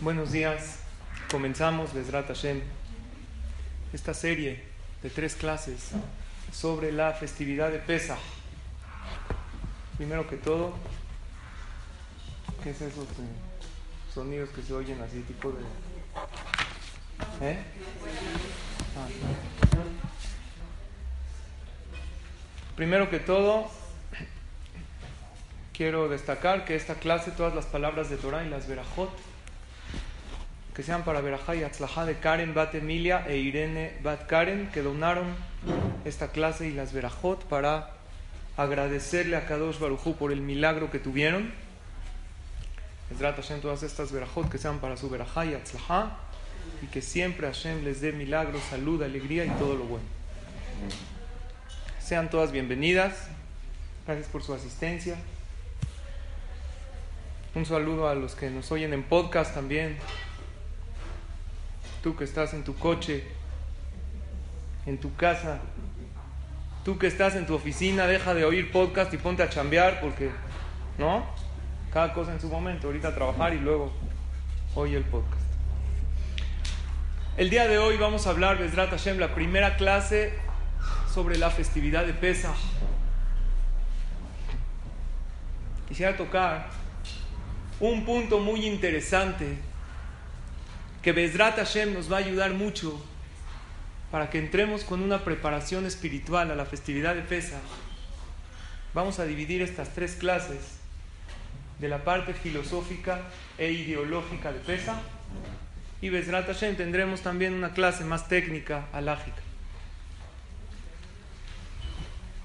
Buenos días. Comenzamos Besrat Hashem esta serie de tres clases sobre la festividad de Pesach. Primero que todo, ¿qué es esos eh, sonidos que se oyen así, tipo de... ¿Eh? Primero que todo, quiero destacar que esta clase, todas las palabras de Torah y las verajot, que sean para Berajá y Atzlajá de Karen Bat Emilia e Irene Bat Karen, que donaron esta clase y las Berajot para agradecerle a Kadosh Barujú por el milagro que tuvieron. Ezrat Hashem, todas estas Berajot que sean para su Berajá y Atzlajá, y que siempre Hashem les dé milagro, salud, alegría y todo lo bueno. Sean todas bienvenidas. Gracias por su asistencia. Un saludo a los que nos oyen en podcast también. Tú que estás en tu coche, en tu casa. Tú que estás en tu oficina, deja de oír podcast y ponte a chambear porque, ¿no? Cada cosa en su momento. Ahorita trabajar y luego oye el podcast. El día de hoy vamos a hablar, Besrat Hashem, la primera clase sobre la festividad de Pesach. Quisiera tocar un punto muy interesante que Besrat Hashem nos va a ayudar mucho para que entremos con una preparación espiritual a la festividad de Pesach. Vamos a dividir estas tres clases de la parte filosófica e ideológica de Pesach y Besrat Hashem tendremos también una clase más técnica, alágica.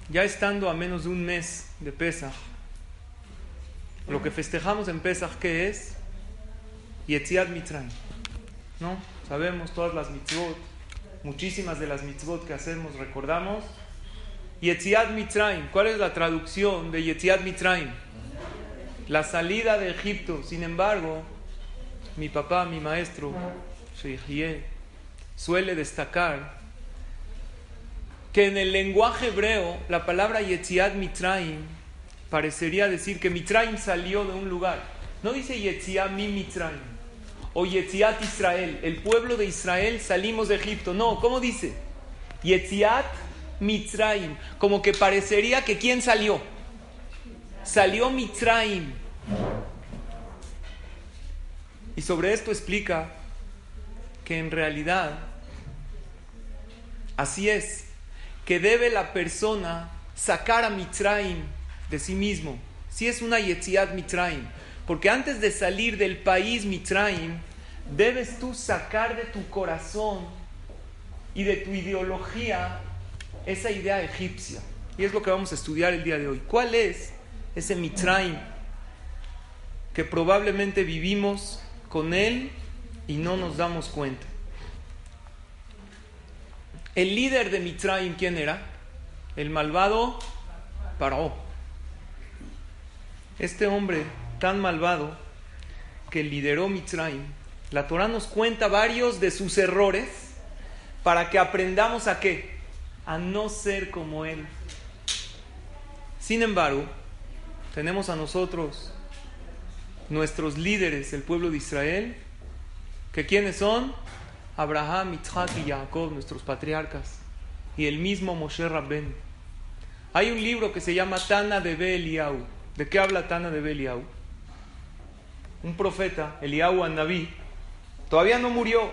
Ya estando a menos de un mes de Pesach, lo que festejamos en Pesach, ¿qué es? Yetziat Mitzrayim. ¿No? Sabemos todas las mitzvot, muchísimas de las mitzvot que hacemos, recordamos. Yetziat Mitzrayim. ¿Cuál es la traducción de Yetziat Mitzrayim? La salida de Egipto. Sin embargo, mi papá, mi maestro, suele destacar que en el lenguaje hebreo la palabra Yetziat Mitraim parecería decir que Mitraim salió de un lugar. No dice Yetziat mi Mitraim o Yetziat Israel, el pueblo de Israel salimos de Egipto. No, ¿cómo dice? Yetziat Mitraim, como que parecería que ¿quién salió? Salió Mitraim. Y sobre esto explica que en realidad así es que debe la persona sacar a Mitraim de sí mismo. Si es una Yetziat Mitraim. Porque antes de salir del país Mitraim, debes tú sacar de tu corazón y de tu ideología esa idea egipcia. Y es lo que vamos a estudiar el día de hoy. ¿Cuál es ese Mitraim que probablemente vivimos con él y no nos damos cuenta? El líder de Mitraim, ¿quién era? El malvado Paró. Este hombre tan malvado que lideró Mitraim, la Torah nos cuenta varios de sus errores para que aprendamos a qué? A no ser como él. Sin embargo, tenemos a nosotros, nuestros líderes, el pueblo de Israel, que quiénes son? Abraham, Isaac y Jacob, nuestros patriarcas, y el mismo Moshe Rabben. Hay un libro que se llama Tana de Beliau. ¿De qué habla Tana de Beliau? Un profeta, Eliau Anabí, todavía no murió.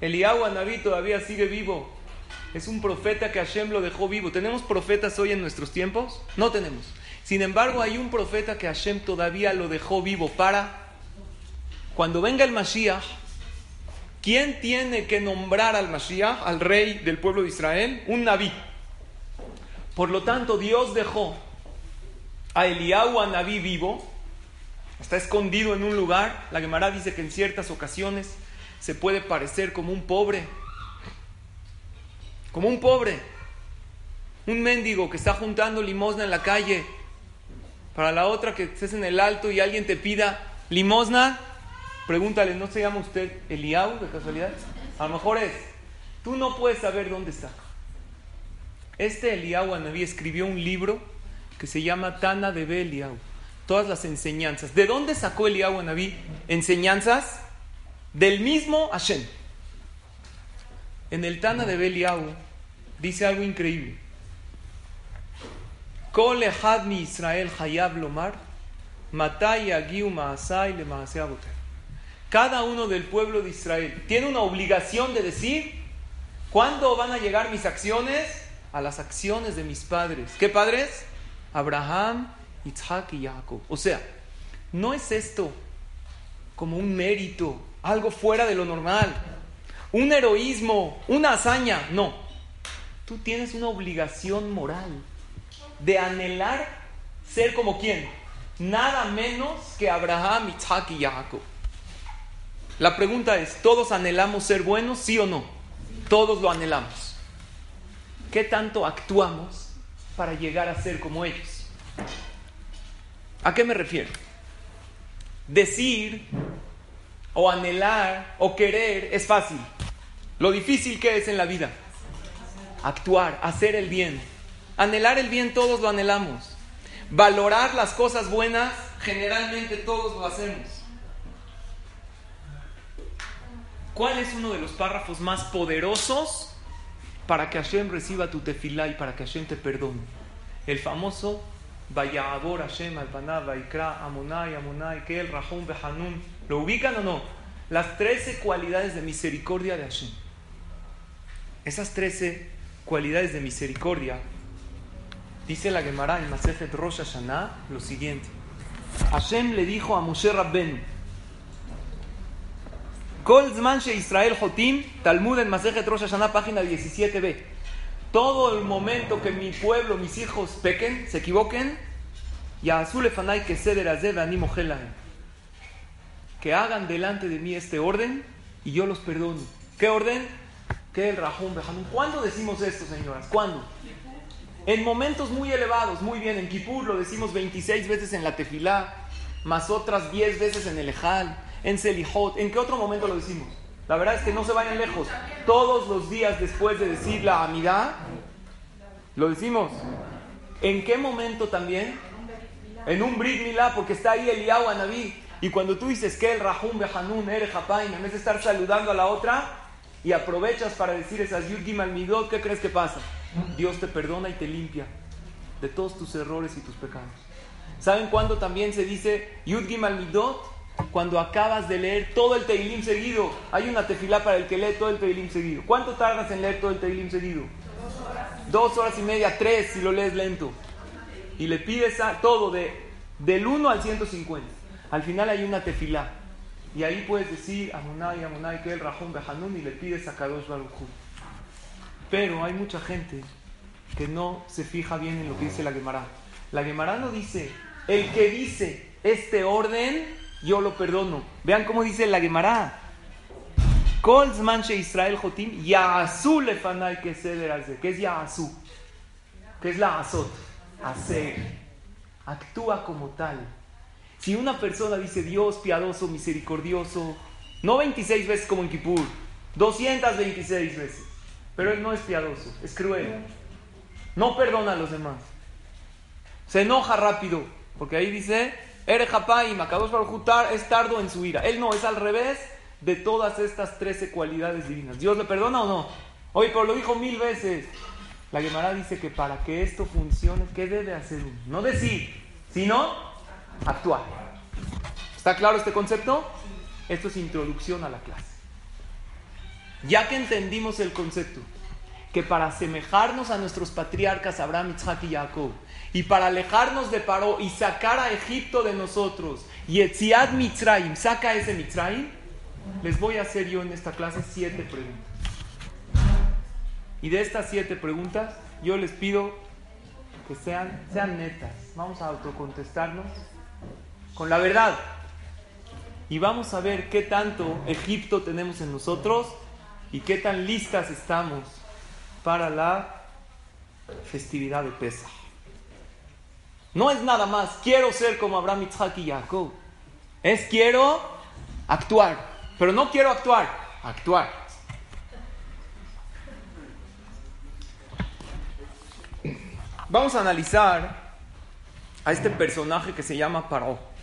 Eliau Anabí todavía sigue vivo. Es un profeta que Hashem lo dejó vivo. ¿Tenemos profetas hoy en nuestros tiempos? No tenemos. Sin embargo, hay un profeta que Hashem todavía lo dejó vivo para cuando venga el Mashiach, ¿Quién tiene que nombrar al Mashiach, al rey del pueblo de Israel? Un Naví. Por lo tanto, Dios dejó a Eliyahu a Naví vivo, está escondido en un lugar. La Gemara dice que en ciertas ocasiones se puede parecer como un pobre, como un pobre, un mendigo que está juntando limosna en la calle. Para la otra que estés en el alto y alguien te pida limosna, pregúntale, ¿no se llama usted Eliau de casualidad? A lo mejor es. Tú no puedes saber dónde está. Este Eliau Anabí escribió un libro que se llama Tana de Eliau. Todas las enseñanzas. ¿De dónde sacó Eliau Anabí enseñanzas? Del mismo Hashem. En el Tana de Eliau dice algo increíble. Kol mi Israel hayab lomar, maasai le Cada uno del pueblo de Israel tiene una obligación de decir ¿Cuándo van a llegar mis acciones? A las acciones de mis padres. ¿Qué padres? Abraham, Isaac y Jacob. O sea, no es esto como un mérito, algo fuera de lo normal, un heroísmo, una hazaña. No. Tú tienes una obligación moral de anhelar ser como quién? Nada menos que Abraham, Isaac y Jacob. La pregunta es, ¿todos anhelamos ser buenos, sí o no? Todos lo anhelamos. ¿Qué tanto actuamos para llegar a ser como ellos? ¿A qué me refiero? Decir o anhelar o querer es fácil. Lo difícil que es en la vida. Actuar, hacer el bien. Anhelar el bien todos lo anhelamos. Valorar las cosas buenas, generalmente todos lo hacemos. ¿Cuál es uno de los párrafos más poderosos para que Hashem reciba tu tefilá y para que Hashem te perdone? El famoso Vayabor Hashem al Amonai Amonai Kel Rahum Behanun. ¿Lo ubican o no? Las trece cualidades de misericordia de Hashem. Esas trece cualidades de misericordia, dice la Gemara en Masechet Rosh Hashanah lo siguiente. Hashem le dijo a Moshe Rabben, Kol Israel Jotim, Talmud en Masejet Rosh Hashanah, página 17b. Todo el momento que mi pueblo, mis hijos pequen, se equivoquen, y a Azulefanay que ceder animo que hagan delante de mí este orden y yo los perdono. ¿Qué orden? Que el Rahum Behanun. ¿Cuándo decimos esto, señoras? ¿Cuándo? En momentos muy elevados, muy bien. En Kippur lo decimos 26 veces en la tefilá, más otras 10 veces en el Ejal en Selijot. ¿En qué otro momento lo decimos? La verdad es que no se vayan lejos. Todos los días después de decir la amidad, lo decimos. ¿En qué momento también? En un Brit Milá, porque está ahí el Anabí. Y cuando tú dices que el Rahum Behanun Ere en vez de estar saludando a la otra y aprovechas para decir esas Yud Gimal Midot, ¿qué crees que pasa? Dios te perdona y te limpia de todos tus errores y tus pecados. ¿Saben cuándo también se dice Yud Gimal Midot? cuando acabas de leer todo el Teilim seguido. Hay una tefilá para el que lee todo el Teilim seguido. ¿Cuánto tardas en leer todo el Teilim seguido? Dos horas. Dos horas y media, tres si lo lees lento. Y le pides a, todo de, del 1 al 150. Al final hay una tefilá. Y ahí puedes decir Amunai, Amunai, que el Rajón Behanun y le pides a Kadosh Baruj Pero hay mucha gente que no se fija bien en lo que dice la Gemara. La Gemara no dice, el que dice este orden yo lo perdono. Vean cómo dice la Gemara. Israel Jotim, Yaasu lefanai que ¿Qué es Yaasu? ¿Qué es la Azot? Hacer. Actúa como tal. Si una persona dice Dios piadoso, misericordioso, no 26 veces como en Kippur, 226 veces, pero él no es piadoso, es cruel. No perdona a los demás. Se enoja rápido, porque ahí dice Ere y Makadosh Baruj es tardo en su ira. Él no, es al revés de todas estas trece cualidades divinas. ¿Dios le perdona o no? Oye, pero lo dijo mil veces. La Gemara dice que para que esto funcione, ¿qué debe hacer uno? No decir, sino actuar. ¿Está claro este concepto? Esto es introducción a la clase. Ya que entendimos el concepto, que para asemejarnos a nuestros patriarcas Abraham, Isaac y Jacob, y para alejarnos de Paró y sacar a Egipto de nosotros, y Etziad Mitzrayim, saca ese Mitzrayim, les voy a hacer yo en esta clase siete preguntas. Y de estas siete preguntas, yo les pido que sean, sean netas. Vamos a autocontestarnos con la verdad. y vamos a ver qué tanto Egipto tenemos en nosotros y qué tan listas estamos para la festividad de Pesach. No es nada más, quiero ser como Abraham, Isaac y Jacob. Es quiero actuar, pero no quiero actuar, actuar. Vamos a analizar a este personaje que se llama Paró.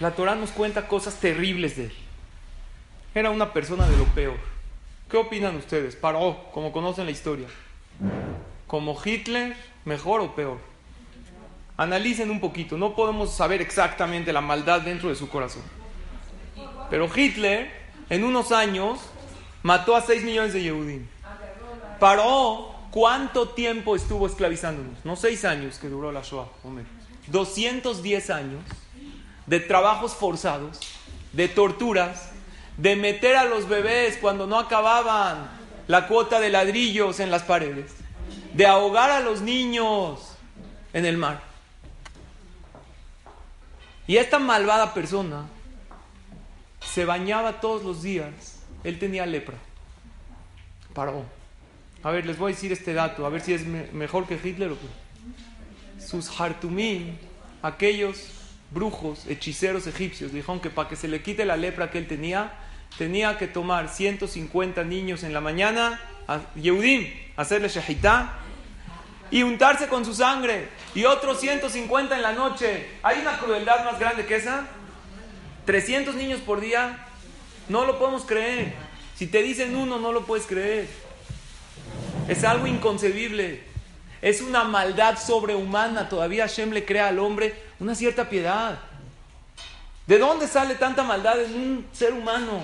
La Torah nos cuenta cosas terribles de él. Era una persona de lo peor. ¿Qué opinan ustedes? Paró, como conocen la historia. ¿Como Hitler, mejor o peor? Analicen un poquito. No podemos saber exactamente la maldad dentro de su corazón. Pero Hitler, en unos años, mató a 6 millones de Yehudim. Paró, ¿cuánto tiempo estuvo esclavizándonos? No 6 años que duró la Shoah, menos. 210 años de trabajos forzados, de torturas, de meter a los bebés cuando no acababan la cuota de ladrillos en las paredes, de ahogar a los niños en el mar. Y esta malvada persona se bañaba todos los días. Él tenía lepra. Paró. A ver, les voy a decir este dato, a ver si es mejor que Hitler o qué. Sus hartumim, aquellos brujos, hechiceros egipcios, dijeron que para que se le quite la lepra que él tenía, tenía que tomar 150 niños en la mañana, a Yehudim, hacerle shahitá, y untarse con su sangre, y otros 150 en la noche. ¿Hay una crueldad más grande que esa? 300 niños por día, no lo podemos creer. Si te dicen uno, no lo puedes creer. Es algo inconcebible. Es una maldad sobrehumana. Todavía Hashem le crea al hombre una cierta piedad. ¿De dónde sale tanta maldad en un ser humano?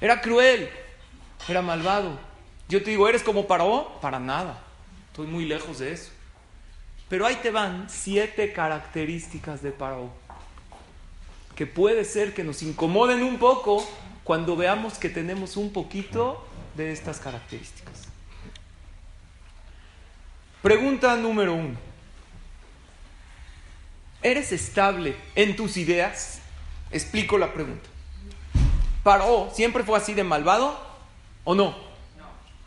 Era cruel, era malvado. Yo te digo, ¿eres como Paró? Para nada. Estoy muy lejos de eso. Pero ahí te van siete características de Paró que puede ser que nos incomoden un poco cuando veamos que tenemos un poquito de estas características. Pregunta número uno. ¿Eres estable en tus ideas? Explico la pregunta. ¿Paró siempre fue así de malvado o no?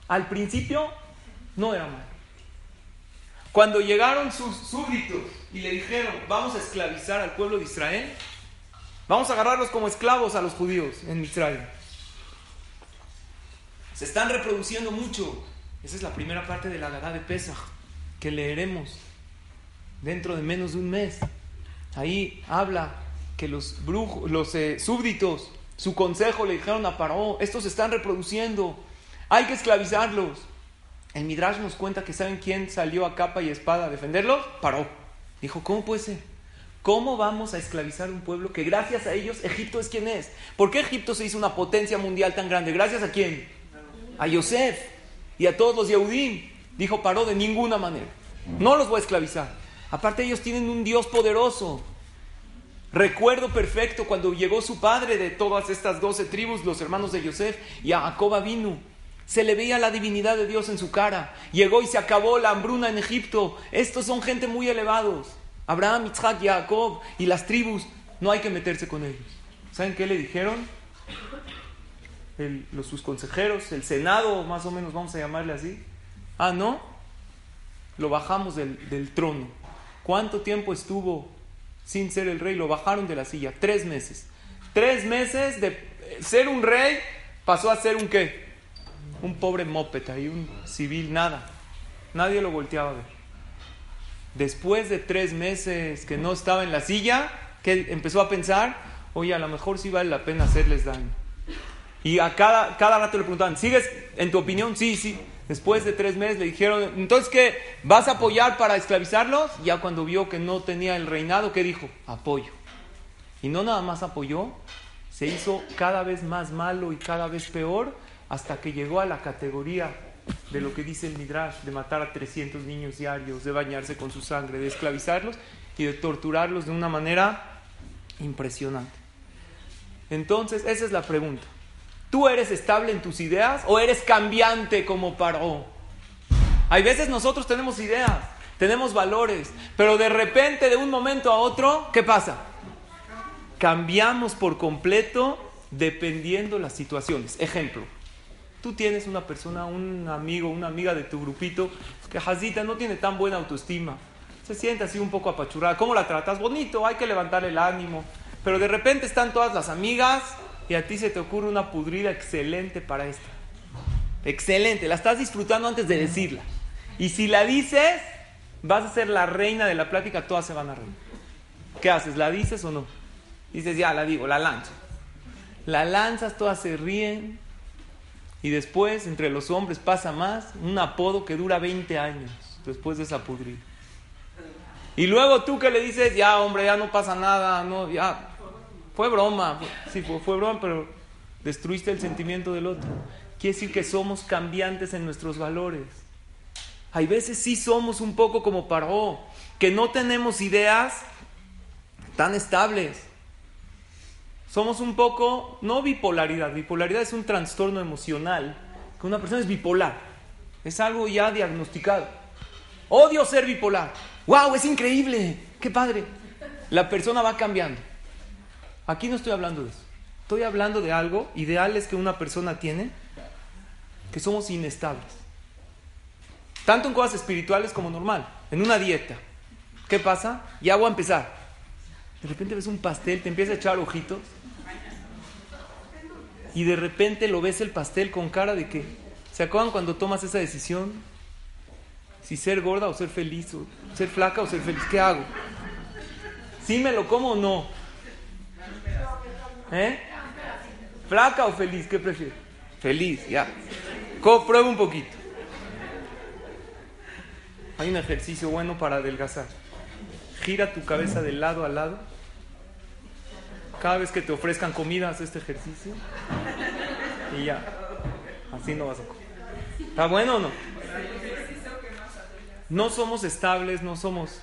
Al principio no era mal. Cuando llegaron sus súbditos y le dijeron, vamos a esclavizar al pueblo de Israel, vamos a agarrarlos como esclavos a los judíos en Israel. Se están reproduciendo mucho. Esa es la primera parte de la Gadá de Pesach que leeremos dentro de menos de un mes. Ahí habla que los brujos, los eh, súbditos, su consejo le dijeron a Paró, estos se están reproduciendo, hay que esclavizarlos. El Midrash nos cuenta que saben quién salió a capa y espada a defenderlos, Paró. Dijo, ¿cómo puede ser? ¿Cómo vamos a esclavizar un pueblo que gracias a ellos Egipto es quien es? ¿Por qué Egipto se hizo una potencia mundial tan grande? ¿Gracias a quién? A Yosef y a todos los Yehudim. Dijo Paró de ninguna manera. No los voy a esclavizar. Aparte ellos tienen un Dios poderoso. Recuerdo perfecto cuando llegó su padre de todas estas doce tribus, los hermanos de Yosef, y a Jacob vino. Se le veía la divinidad de Dios en su cara. Llegó y se acabó la hambruna en Egipto. Estos son gente muy elevados. Abraham, Isaac, Jacob y las tribus. No hay que meterse con ellos. ¿Saben qué le dijeron? los, sus consejeros, el Senado, más o menos vamos a llamarle así. Ah, no. Lo bajamos del, del trono. ¿Cuánto tiempo estuvo sin ser el rey? Lo bajaron de la silla. Tres meses. Tres meses de ser un rey pasó a ser un qué? Un pobre mopeta y un civil, nada. Nadie lo volteaba a ver. Después de tres meses que no estaba en la silla, que empezó a pensar, oye, a lo mejor sí vale la pena hacerles daño. Y a cada, cada rato le preguntaban, ¿sigues en tu opinión? Sí, sí. Después de tres meses le dijeron, entonces ¿qué? ¿Vas a apoyar para esclavizarlos? Ya cuando vio que no tenía el reinado, ¿qué dijo? Apoyo. Y no nada más apoyó, se hizo cada vez más malo y cada vez peor hasta que llegó a la categoría de lo que dice el Midrash, de matar a 300 niños diarios, de bañarse con su sangre, de esclavizarlos y de torturarlos de una manera impresionante. Entonces, esa es la pregunta. ¿Tú eres estable en tus ideas o eres cambiante como Paró? Hay veces nosotros tenemos ideas, tenemos valores, pero de repente, de un momento a otro, ¿qué pasa? Cambiamos por completo dependiendo las situaciones. Ejemplo, tú tienes una persona, un amigo, una amiga de tu grupito que Jazita no tiene tan buena autoestima. Se siente así un poco apachurrada. ¿Cómo la tratas? Bonito, hay que levantar el ánimo. Pero de repente están todas las amigas y a ti se te ocurre una pudrida excelente para esta. Excelente, la estás disfrutando antes de decirla. Y si la dices, vas a ser la reina de la plática, todas se van a reír. ¿Qué haces? ¿La dices o no? Dices, ya la digo, la lanzo. La lanzas, todas se ríen. Y después, entre los hombres, pasa más un apodo que dura 20 años después de esa pudrida. Y luego tú que le dices, ya hombre, ya no pasa nada, no, ya, fue broma, sí, fue, fue broma, pero destruiste el sentimiento del otro. Quiere decir que somos cambiantes en nuestros valores. Hay veces sí somos un poco como Paró, que no tenemos ideas tan estables. Somos un poco, no bipolaridad, bipolaridad es un trastorno emocional, que una persona es bipolar, es algo ya diagnosticado. Odio ser bipolar. ¡Wow! Es increíble. ¡Qué padre! La persona va cambiando. Aquí no estoy hablando de eso. Estoy hablando de algo, ideales que una persona tiene, que somos inestables. Tanto en cosas espirituales como normal. En una dieta. ¿Qué pasa? Ya voy a empezar. De repente ves un pastel, te empieza a echar ojitos. Y de repente lo ves el pastel con cara de que. ¿Se acuerdan cuando tomas esa decisión? si ser gorda o ser feliz, o ser flaca o ser feliz, ¿qué hago? ¿Sí me lo como o no? ¿Eh? ¿Flaca o feliz? ¿Qué prefieres? Feliz, ya. Prueba un poquito. Hay un ejercicio bueno para adelgazar. Gira tu cabeza de lado a lado. Cada vez que te ofrezcan comida, haz este ejercicio. Y ya. Así no vas a comer. ¿Está bueno o no? No somos estables, no somos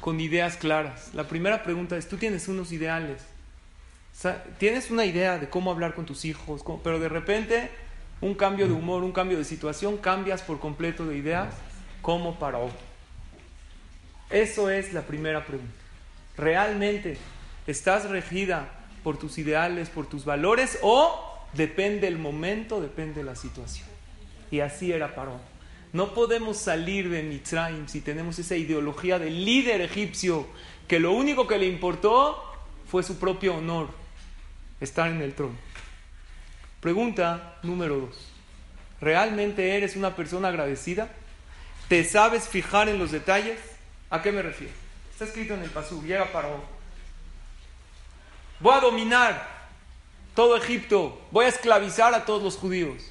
con ideas claras. La primera pregunta es, tú tienes unos ideales, tienes una idea de cómo hablar con tus hijos, pero de repente un cambio de humor, un cambio de situación, cambias por completo de ideas, ¿cómo para hoy? Eso es la primera pregunta. ¿Realmente estás regida por tus ideales, por tus valores o depende el momento, depende la situación? Y así era Paró. No podemos salir de Mitzrayim si tenemos esa ideología del líder egipcio que lo único que le importó fue su propio honor, estar en el trono. Pregunta número dos. ¿Realmente eres una persona agradecida? ¿Te sabes fijar en los detalles? ¿A qué me refiero? Está escrito en el Pasú, llega para Voy a dominar todo Egipto, voy a esclavizar a todos los judíos.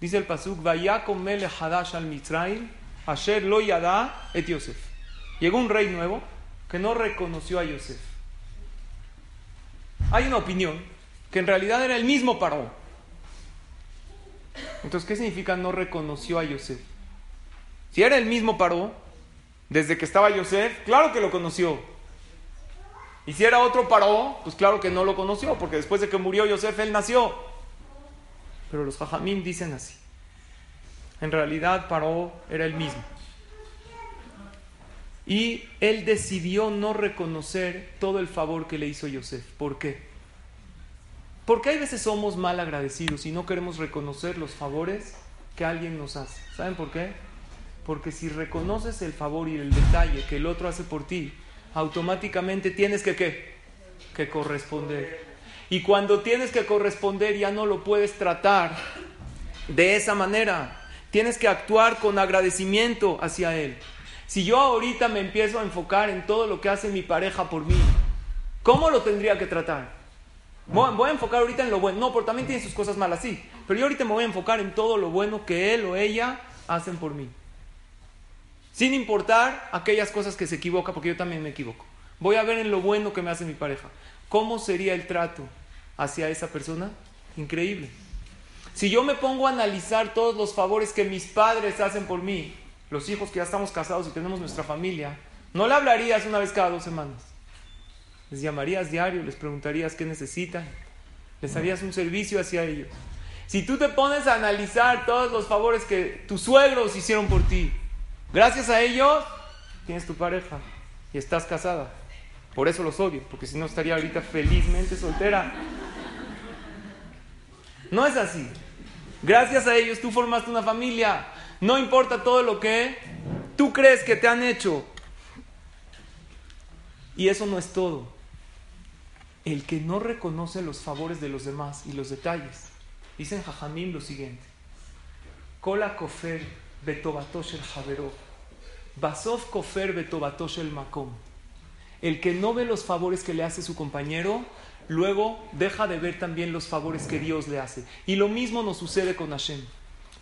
Dice el pasuk, mele hadash al mitzrayim, asher lo yada et Yosef. Llegó un rey nuevo que no reconoció a Yosef. Hay una opinión que en realidad era el mismo Paró. Entonces, ¿qué significa no reconoció a Yosef? Si era el mismo Paró, desde que estaba Yosef, claro que lo conoció. Y si era otro Paró, pues claro que no lo conoció, porque después de que murió Yosef, él nació. Pero los jajamim dicen así. En realidad Paró era el mismo. Y él decidió no reconocer todo el favor que le hizo Yosef. ¿Por qué? Porque hay veces somos mal agradecidos y no queremos reconocer los favores que alguien nos hace. ¿Saben por qué? Porque si reconoces el favor y el detalle que el otro hace por ti, automáticamente tienes que ¿qué? que corresponder. Y cuando tienes que corresponder ya no lo puedes tratar de esa manera. Tienes que actuar con agradecimiento hacia Él. Si yo ahorita me empiezo a enfocar en todo lo que hace mi pareja por mí, ¿cómo lo tendría que tratar? Voy a enfocar ahorita en lo bueno. No, porque también tiene sus cosas malas, sí. Pero yo ahorita me voy a enfocar en todo lo bueno que él o ella hacen por mí. Sin importar aquellas cosas que se equivoca, porque yo también me equivoco. Voy a ver en lo bueno que me hace mi pareja. ¿Cómo sería el trato hacia esa persona? Increíble. Si yo me pongo a analizar todos los favores que mis padres hacen por mí, los hijos que ya estamos casados y tenemos nuestra familia, no le hablarías una vez cada dos semanas. Les llamarías diario, les preguntarías qué necesitan, les harías un servicio hacia ellos. Si tú te pones a analizar todos los favores que tus suegros hicieron por ti, gracias a ellos tienes tu pareja y estás casada. Por eso los odio, porque si no estaría ahorita felizmente soltera. No es así. Gracias a ellos tú formaste una familia. No importa todo lo que tú crees que te han hecho. Y eso no es todo. El que no reconoce los favores de los demás y los detalles. Dicen Jajamim lo siguiente. Kola kofer betobatosh el javero. Basov kofer betobatosh el makom. El que no ve los favores que le hace su compañero, luego deja de ver también los favores que Dios le hace. Y lo mismo nos sucede con Hashem.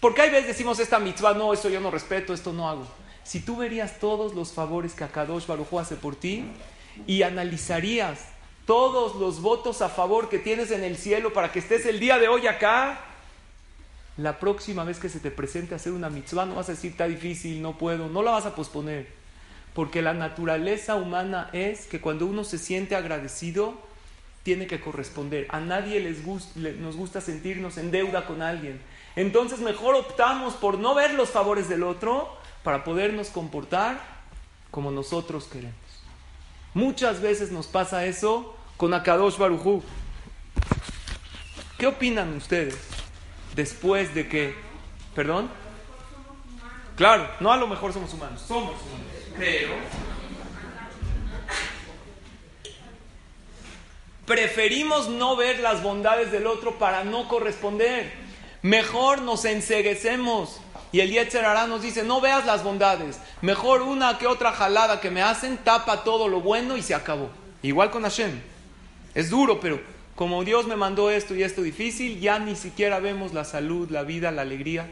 Porque hay veces decimos esta mitzvah, no, esto yo no respeto, esto no hago. Si tú verías todos los favores que Akadosh Baruj hace por ti y analizarías todos los votos a favor que tienes en el cielo para que estés el día de hoy acá, la próxima vez que se te presente hacer una mitzvah no vas a decir está difícil, no puedo, no la vas a posponer. Porque la naturaleza humana es que cuando uno se siente agradecido, tiene que corresponder. A nadie les nos gusta sentirnos en deuda con alguien. Entonces mejor optamos por no ver los favores del otro para podernos comportar como nosotros queremos. Muchas veces nos pasa eso con Akadosh Barujú. ¿Qué opinan ustedes después de que, perdón? Claro, no a lo mejor somos humanos, somos humanos, pero preferimos no ver las bondades del otro para no corresponder. Mejor nos enseguecemos. Y el Yetzer Hará nos dice, no veas las bondades. Mejor una que otra jalada que me hacen, tapa todo lo bueno y se acabó. Igual con Hashem. Es duro, pero como Dios me mandó esto y esto difícil, ya ni siquiera vemos la salud, la vida, la alegría.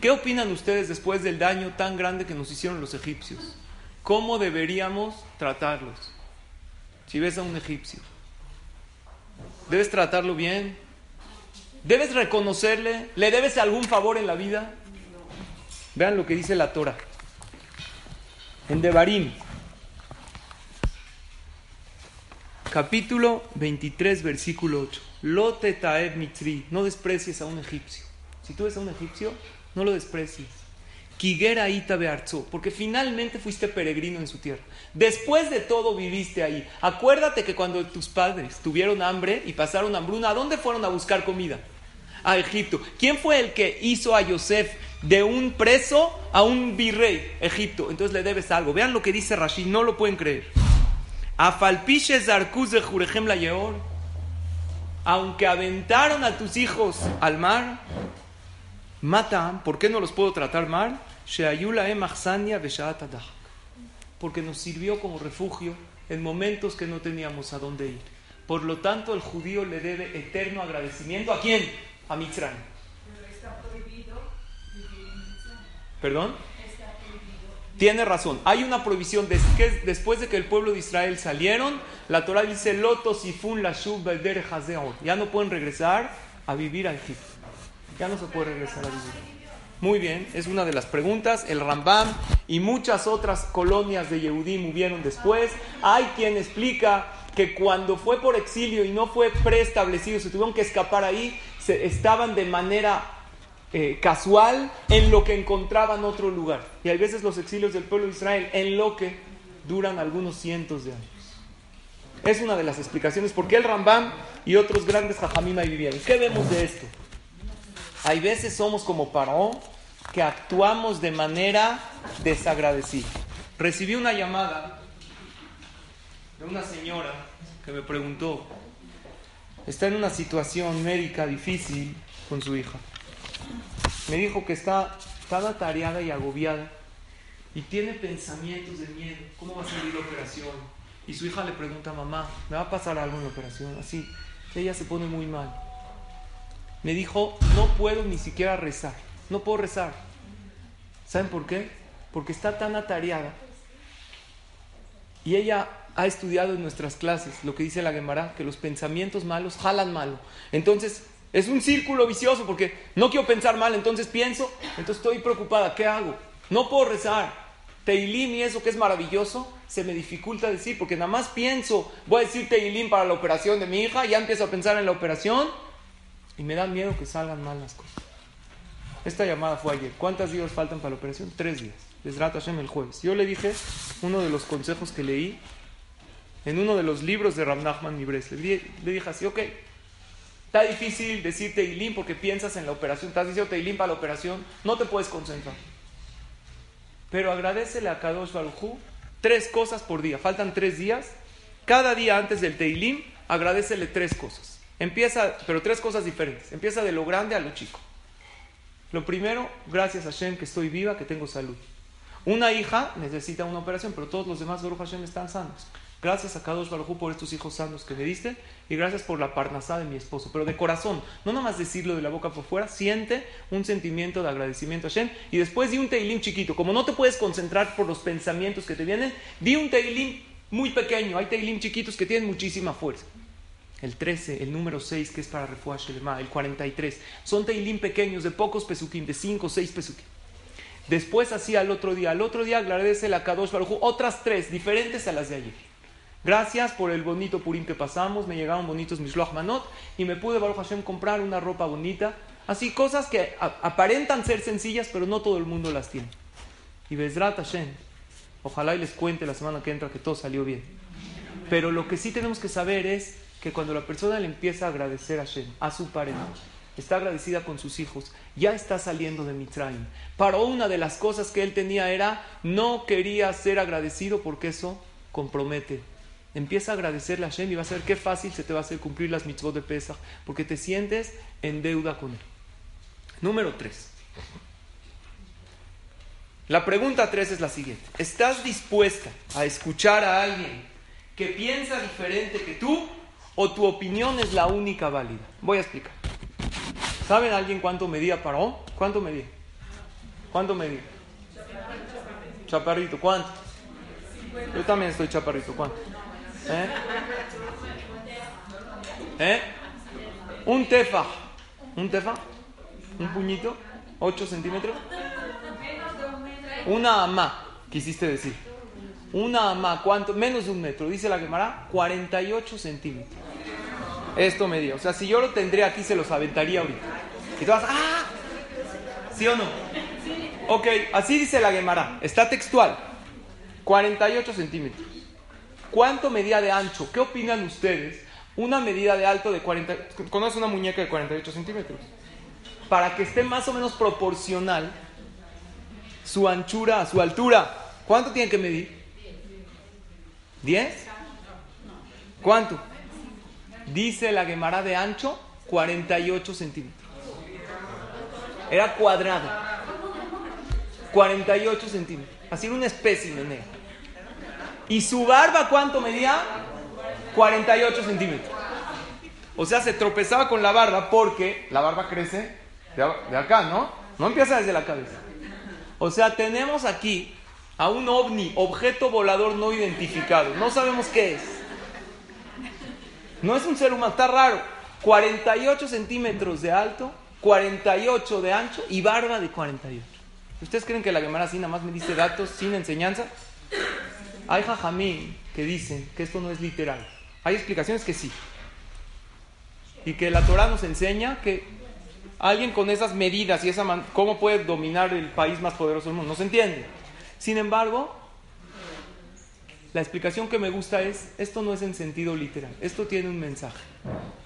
¿Qué opinan ustedes después del daño tan grande que nos hicieron los egipcios? ¿Cómo deberíamos tratarlos? Si ves a un egipcio, debes tratarlo bien, debes reconocerle, le debes algún favor en la vida. Vean lo que dice la Torah. En Devarim, capítulo 23, versículo 8. Lote taeb mitri, no desprecies a un egipcio. Si tú ves a un egipcio, no lo desprecies. Kigera ita bearzo, porque finalmente fuiste peregrino en su tierra. Después de todo viviste ahí. Acuérdate que cuando tus padres tuvieron hambre y pasaron hambruna, ¿a dónde fueron a buscar comida? A Egipto. ¿Quién fue el que hizo a Yosef de un preso a un virrey? Egipto. Entonces le debes algo. Vean lo que dice Rashid, no lo pueden creer. Afalpiche zarkuz de Jurejem la Aunque aventaron a tus hijos al mar, matan, ¿por qué no los puedo tratar mal? Porque nos sirvió como refugio en momentos que no teníamos a dónde ir. Por lo tanto, el judío le debe eterno agradecimiento a quién? A Mitzrayim. ¿Perdón? Tiene razón. Hay una prohibición. Después de que el pueblo de Israel salieron, la Torah dice: Lotos y fun la Ya no pueden regresar a vivir a Egipto. Ya no se puede regresar a vivir. Muy bien, es una de las preguntas. El Rambam y muchas otras colonias de Yehudim hubieron después. Hay quien explica que cuando fue por exilio y no fue preestablecido, se tuvieron que escapar ahí, se, estaban de manera eh, casual en lo que encontraban otro lugar. Y hay veces los exilios del pueblo de Israel en lo que duran algunos cientos de años. Es una de las explicaciones por qué el Rambam y otros grandes jajamim ahí vivían. ¿Qué vemos de esto? Hay veces somos como Paró, que actuamos de manera desagradecida. Recibí una llamada de una señora que me preguntó, está en una situación médica difícil con su hija. Me dijo que está tan atareada y agobiada y tiene pensamientos de miedo. ¿Cómo va a salir la operación? Y su hija le pregunta, mamá, ¿me va a pasar algo en la operación? Así, ella se pone muy mal me dijo, no puedo ni siquiera rezar, no puedo rezar. ¿Saben por qué? Porque está tan atareada. Y ella ha estudiado en nuestras clases lo que dice la Gemara, que los pensamientos malos jalan malo. Entonces, es un círculo vicioso porque no quiero pensar mal, entonces pienso, entonces estoy preocupada, ¿qué hago? No puedo rezar. Teilim y eso que es maravilloso, se me dificulta decir, porque nada más pienso, voy a decir Teilim para la operación de mi hija, ya empiezo a pensar en la operación y me da miedo que salgan mal las cosas. Esta llamada fue ayer. ¿Cuántos días faltan para la operación? Tres días. Les Hashem el jueves. Yo le dije, uno de los consejos que leí en uno de los libros de Ram Nachman Mibres. Le, le dije así, ok, está difícil decir Teilim porque piensas en la operación, estás diciendo Teilim para la operación, no te puedes concentrar. Pero agradecele a Kadosh Baruj tres cosas por día. Faltan tres días. Cada día antes del Teilim, agradecele tres cosas. Empieza, pero tres cosas diferentes. Empieza de lo grande a lo chico. Lo primero, gracias a Hashem que estoy viva, que tengo salud. Una hija necesita una operación, pero todos los demás, Baruch Hashem, están sanos. Gracias a Kadosh Baruj por estos hijos sanos que me diste y gracias por la parnasá de mi esposo. Pero de corazón, no nomás decirlo de la boca por fuera, siente un sentimiento de agradecimiento a Hashem y después di un teilim chiquito. Como no te puedes concentrar por los pensamientos que te vienen, di un teilim muy pequeño. Hay teilim chiquitos que tienen muchísima fuerza. El 13, el número 6, que es para Refuah Shelema, el 43. Son teilim pequeños de pocos pesukim, de 5 o 6 pesukim. Después así al otro día. Al otro día agradece la Kadosh Baruj otras tres, diferentes a las de ayer. Gracias por el bonito Purim que pasamos, me llegaron bonitos Mishloach Manot y me pude, Baruch Hashem, comprar una ropa bonita. Así, cosas que aparentan ser sencillas, pero no todo el mundo las tiene. Y Bezrat Hashem, ojalá y les cuente la semana que entra que todo salió bien. Pero lo que sí tenemos que saber es que cuando la persona le empieza a agradecer a Hashem, a su pareja, está agradecida con sus hijos, ya está saliendo de Mitraim. Para una de las cosas que él tenía era, no quería ser agradecido porque eso compromete Empieza a agradecerle a Hashem y va a ser qué fácil se te va a hacer cumplir las mitzvot de Pesach, porque te sientes en deuda con él. Número 3. La pregunta 3 es la siguiente. ¿Estás dispuesta a escuchar a alguien que piensa diferente que tú o tu opinión es la única válida? Voy a explicar. ¿Saben alguien cuánto medía Paró? ¿Cuánto medía? ¿Cuánto medía? Chaparrito, ¿cuánto? Yo también estoy chaparrito, ¿cuánto? ¿Eh? ¿Eh? Un tefa. ¿Un tefa? ¿Un puñito? ¿8 centímetros? Una ama, quisiste decir. Una ama, ¿cuánto? Menos de un metro. Dice la quemará 48 centímetros. Esto medía. O sea, si yo lo tendría aquí, se los aventaría ahorita. Y tú vas, ¡ah! ¿Sí o no? Ok, así dice la Gemara. Está textual. 48 centímetros. ¿Cuánto medía de ancho? ¿Qué opinan ustedes? Una medida de alto de 40... ¿Conoce una muñeca de 48 centímetros? Para que esté más o menos proporcional su anchura su altura. ¿Cuánto tiene que medir? ¿10? ¿Cuánto? Dice la Gemara de ancho 48 centímetros. Era cuadrado. 48 centímetros. Así un espécimen negro. ¿Y su barba cuánto medía? 48 centímetros. O sea, se tropezaba con la barba porque la barba crece de, acá, ¿no? No empieza desde la cabeza. O sea, tenemos aquí a un ovni, objeto volador no identificado. No sabemos qué es. No es un ser humano, está raro. 48 centímetros de alto, 48 de ancho y barba de 48. ¿Ustedes creen que la Gemara así nada más me dice datos sin enseñanza? Hay jajamín que dicen que esto no es literal. Hay explicaciones que sí. Y que la Torah nos enseña que alguien con esas medidas y esa cómo puede dominar el país más poderoso del mundo. No se entiende. Sin embargo, la explicación que me gusta es, esto no es en sentido literal, esto tiene un mensaje.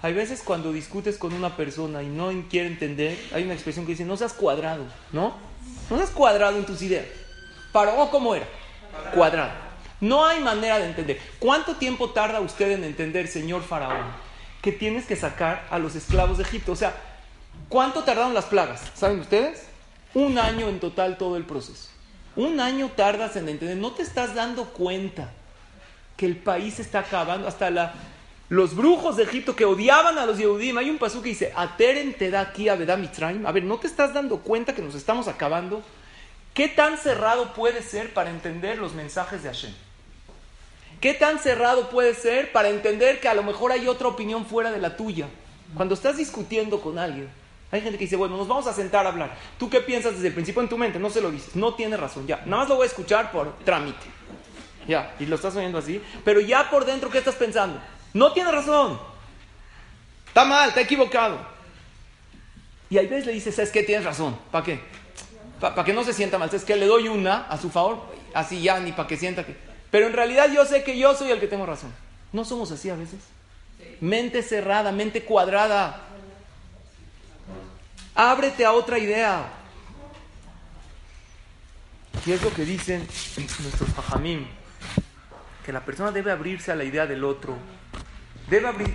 Hay veces cuando discutes con una persona y no quiere entender, hay una expresión que dice, no seas cuadrado, ¿no? No seas cuadrado en tus ideas. ¿Para cómo era? Cuadrado. No hay manera de entender. ¿Cuánto tiempo tarda usted en entender, señor faraón, que tienes que sacar a los esclavos de Egipto? O sea, ¿cuánto tardaron las plagas? ¿Saben ustedes? Un año en total todo el proceso. Un año tardas en entender. No te estás dando cuenta que el país está acabando. Hasta la, los brujos de Egipto que odiaban a los Yehudim. Hay un pasú que dice, Ateren te da aquí a A ver, ¿no te estás dando cuenta que nos estamos acabando? ¿Qué tan cerrado puede ser para entender los mensajes de Hashem? ¿Qué tan cerrado puede ser para entender que a lo mejor hay otra opinión fuera de la tuya? Cuando estás discutiendo con alguien, hay gente que dice, bueno, nos vamos a sentar a hablar. ¿Tú qué piensas desde el principio en tu mente? No se lo dices. No tiene razón, ya. Nada más lo voy a escuchar por trámite. Ya, y lo estás oyendo así. Pero ya por dentro, ¿qué estás pensando? No tiene razón. Está mal, está equivocado. Y a veces le dices, ¿sabes qué? Tienes razón. ¿Para qué? Para que no se sienta mal. ¿Sabes qué? Le doy una a su favor, así ya, ni para que sienta que... Pero en realidad yo sé que yo soy el que tengo razón. ¿No somos así a veces? Mente cerrada, mente cuadrada. Ábrete a otra idea. Y es lo que dicen nuestros fajamim, que la persona debe abrirse a la idea del otro. Debe abrir.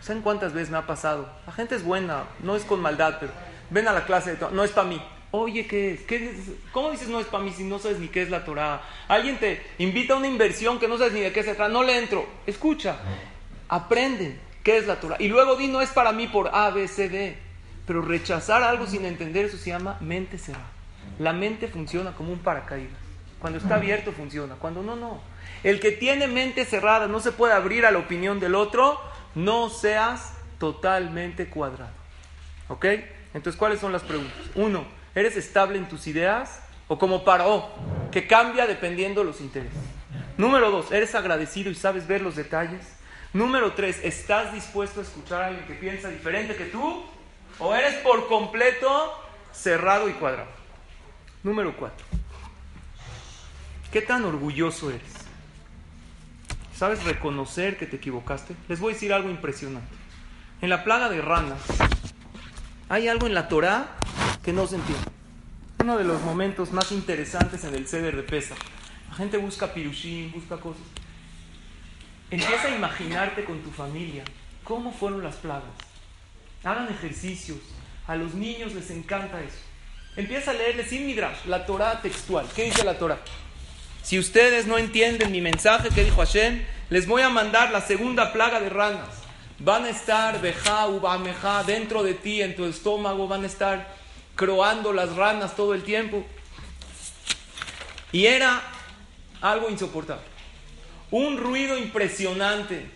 ¿Saben cuántas veces me ha pasado? La gente es buena, no es con maldad, pero ven a la clase, de no es para mí. Oye, ¿qué es? ¿Qué ¿Cómo dices no es para mí si no sabes ni qué es la Torah? Alguien te invita a una inversión que no sabes ni de qué se trata, no le entro. Escucha, aprende qué es la Torah. Y luego di no es para mí por A, B, C, D. Pero rechazar algo sin entender eso se llama mente cerrada. La mente funciona como un paracaídas. Cuando está abierto funciona, cuando no, no. El que tiene mente cerrada no se puede abrir a la opinión del otro, no seas totalmente cuadrado. ¿Ok? Entonces, ¿cuáles son las preguntas? Uno, ¿eres estable en tus ideas? O como Paró, que cambia dependiendo de los intereses. Número dos, ¿eres agradecido y sabes ver los detalles? Número tres, ¿estás dispuesto a escuchar a alguien que piensa diferente que tú? ¿O eres por completo cerrado y cuadrado? Número cuatro, ¿qué tan orgulloso eres? ¿Sabes reconocer que te equivocaste? Les voy a decir algo impresionante. En la plaga de ranas, hay algo en la Torah no se entiende. Uno de los momentos más interesantes en el ceder de Pesa. La gente busca pirushim, busca cosas. Empieza a imaginarte con tu familia cómo fueron las plagas. Hagan ejercicios. A los niños les encanta eso. Empieza a leerles sin la Torah textual. ¿Qué dice la Torah? Si ustedes no entienden mi mensaje que dijo Hashem, les voy a mandar la segunda plaga de ranas. Van a estar beja, dentro de ti, en tu estómago, van a estar croando las ranas todo el tiempo. Y era algo insoportable. Un ruido impresionante.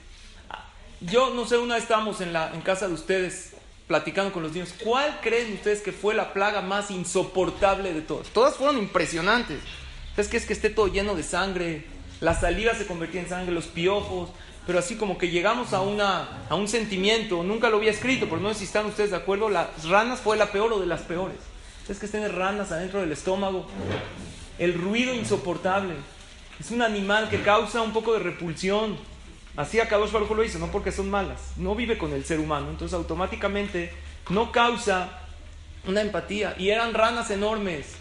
Yo no sé, una vez estábamos en, la, en casa de ustedes platicando con los niños. ¿Cuál creen ustedes que fue la plaga más insoportable de todas? Todas fueron impresionantes. ¿Sabes qué es que esté todo lleno de sangre? La saliva se convertía en sangre, los piojos, pero así como que llegamos a, una, a un sentimiento, nunca lo había escrito, pero no sé si están ustedes de acuerdo, las ranas fue la peor o de las peores. Es que estén ranas adentro del estómago, el ruido insoportable, es un animal que causa un poco de repulsión. Así Akadosh Baruj lo hizo, no porque son malas, no vive con el ser humano, entonces automáticamente no causa una empatía. Y eran ranas enormes,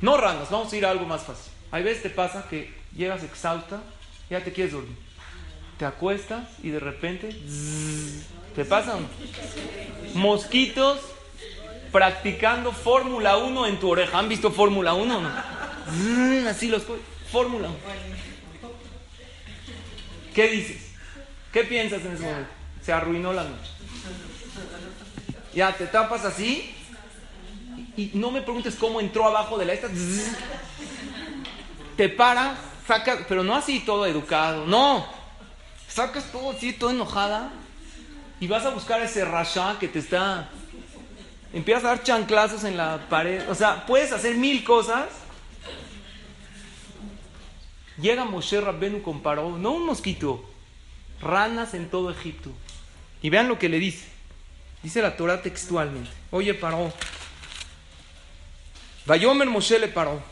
no ranas, vamos a ir a algo más fácil. Hay veces te pasa que llegas exhausta, ya te quieres dormir te acuestas y de repente te pasan mosquitos practicando Fórmula 1 en tu oreja. ¿Han visto Fórmula 1 no? Así los Fórmula 1. ¿Qué dices? ¿Qué piensas en ese momento? Se arruinó la noche. Ya te tapas así y no me preguntes cómo entró abajo de la esta. Te paras, sacas, pero no así todo educado, no sacas todo así, toda enojada, y vas a buscar ese rasha que te está. Empiezas a dar chanclazos en la pared. O sea, puedes hacer mil cosas. Llega Moshe Rabbenu con Paró, no un mosquito, ranas en todo Egipto. Y vean lo que le dice. Dice la Torah textualmente. Oye, Paró. Vayomer Moshe le paró.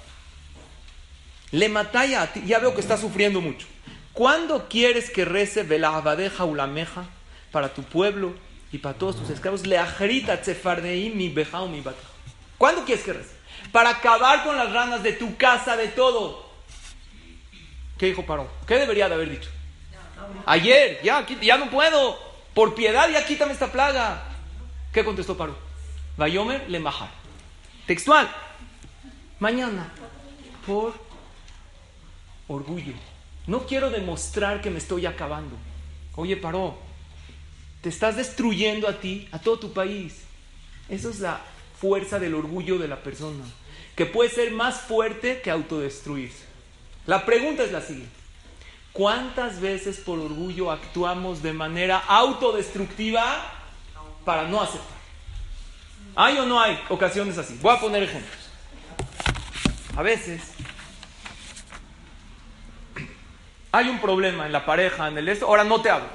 Le mataya a ti. Ya veo que está sufriendo mucho. ¿Cuándo quieres que rece Velabadeja Ulameja para tu pueblo y para todos tus esclavos? Le mi beja mi ¿Cuándo quieres que rece? Para acabar con las ranas de tu casa, de todo. ¿Qué dijo Paró? ¿Qué debería de haber dicho? Ayer, ya, ya no puedo. Por piedad, ya quítame esta plaga. ¿Qué contestó Paró? Vayomer le majar. Textual. Mañana. Por orgullo. No quiero demostrar que me estoy acabando. Oye, paró. Te estás destruyendo a ti, a todo tu país. Esa es la fuerza del orgullo de la persona, que puede ser más fuerte que autodestruirse. La pregunta es la siguiente. ¿Cuántas veces por orgullo actuamos de manera autodestructiva para no aceptar? ¿Hay o no hay ocasiones así? Voy a poner ejemplos. A veces hay un problema en la pareja, en el esto, ahora no te hablo.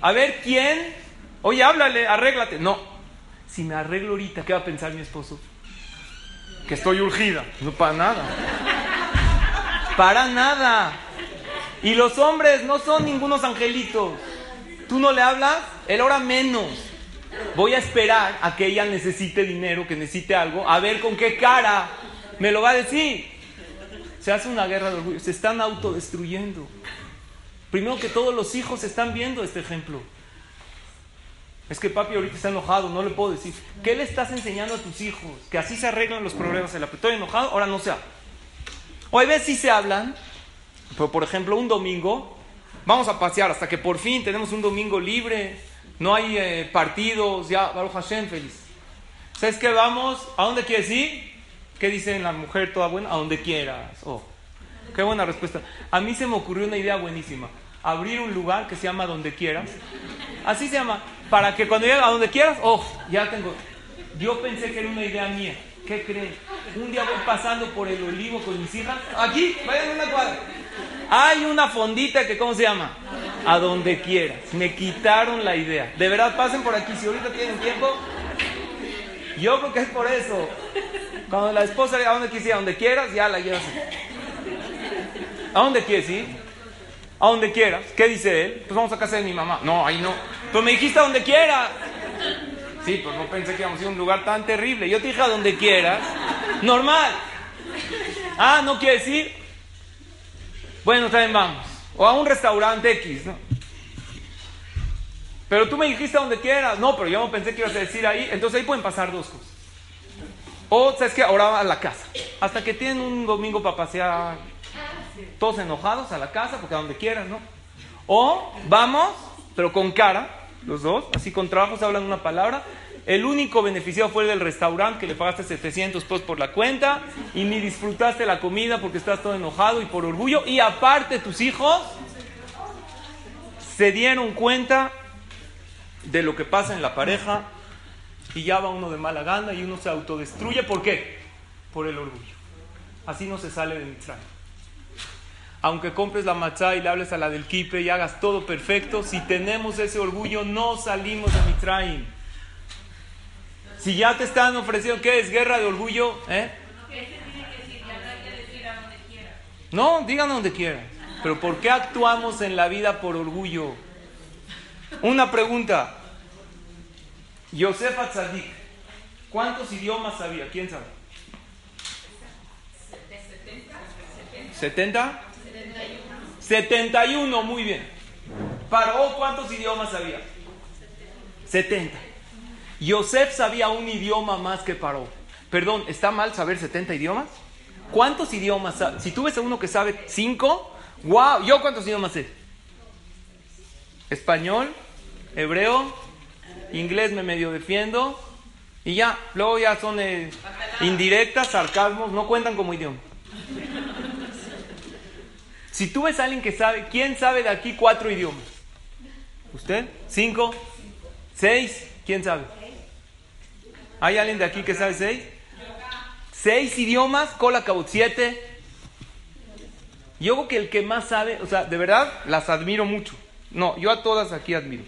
A ver quién, oye, háblale, arréglate. No, si me arreglo ahorita, ¿qué va a pensar mi esposo? Que estoy urgida. No para nada. Para nada. Y los hombres no son ningunos angelitos. Tú no le hablas, él ora menos. Voy a esperar a que ella necesite dinero, que necesite algo, a ver con qué cara me lo va a decir. Se hace una guerra de orgullo, se están autodestruyendo. Primero que todos los hijos están viendo este ejemplo. Es que papi ahorita está enojado, no le puedo decir. ¿Qué le estás enseñando a tus hijos? Que así se arreglan los problemas. El estoy enojado, ahora no se habla. O hay veces sí se hablan, pero por ejemplo un domingo, vamos a pasear hasta que por fin tenemos un domingo libre, no hay eh, partidos, ya, Baruch Hashem, feliz. ¿Sabes qué? Vamos, ¿a dónde quieres ir? ¿Qué dice la mujer toda buena? A donde quieras. Oh, qué buena respuesta. A mí se me ocurrió una idea buenísima. Abrir un lugar que se llama Donde Quieras. Así se llama. Para que cuando llegue a donde quieras, oh, ya tengo. Yo pensé que era una idea mía. ¿Qué creen? Un día voy pasando por el olivo con mis hijas. Aquí, vayan a una cuadra. Hay una fondita que, ¿cómo se llama? A donde quieras. Me quitaron la idea. De verdad, pasen por aquí. Si ahorita tienen tiempo, yo creo que es por eso. Cuando la esposa le a dónde quieres ir, a donde quieras, ya la llevas. ¿A dónde quieres ir? A donde quieras. ¿Qué dice él? Pues vamos a casa de mi mamá. No, ahí no. Pues me dijiste a donde quieras. Sí, pues no pensé que íbamos a ir a un lugar tan terrible. Yo te dije a donde quieras. Normal. Ah, ¿no quieres ir? Bueno, también vamos. O a un restaurante X, ¿no? Pero tú me dijiste donde quieras. No, pero yo pensé que ibas a decir ahí. Entonces ahí pueden pasar dos cosas. O, ¿sabes que Ahora a la casa. Hasta que tienen un domingo para pasear todos enojados a la casa, porque a donde quieran, ¿no? O vamos, pero con cara, los dos, así con trabajo se hablan una palabra. El único beneficiado fue el del restaurante que le pagaste 700 pesos por la cuenta y ni disfrutaste la comida porque estás todo enojado y por orgullo. Y aparte tus hijos se dieron cuenta de lo que pasa en la pareja y ya va uno de mala gana y uno se autodestruye. ¿Por qué? Por el orgullo. Así no se sale de Mitzrayim. Aunque compres la matzá y le hables a la del kipe y hagas todo perfecto, si tenemos ese orgullo no salimos de Mitzrayim. Si ya te están ofreciendo, ¿qué es? Guerra de orgullo, ¿eh? No, digan donde quieran. Pero ¿por qué actuamos en la vida por orgullo? Una pregunta. Yosef Atzadik, ¿cuántos idiomas sabía? ¿Quién sabe? ¿70? 71, muy bien. Paró, ¿cuántos idiomas sabía? 70. Yosef sabía un idioma más que Paró. Perdón, ¿está mal saber 70 idiomas? ¿Cuántos idiomas sabe? Si tú ves a uno que sabe 5, wow, ¿yo cuántos idiomas sé? Español, hebreo, inglés me medio defiendo y ya, luego ya son eh, indirectas, sarcasmos, no cuentan como idioma. Si tú ves a alguien que sabe, ¿quién sabe de aquí cuatro idiomas? ¿Usted? ¿Cinco? ¿Seis? ¿Quién sabe? ¿Hay alguien de aquí que sabe seis? Seis idiomas, cola cabot, siete. Yo creo que el que más sabe, o sea, de verdad las admiro mucho. No, yo a todas aquí admiro.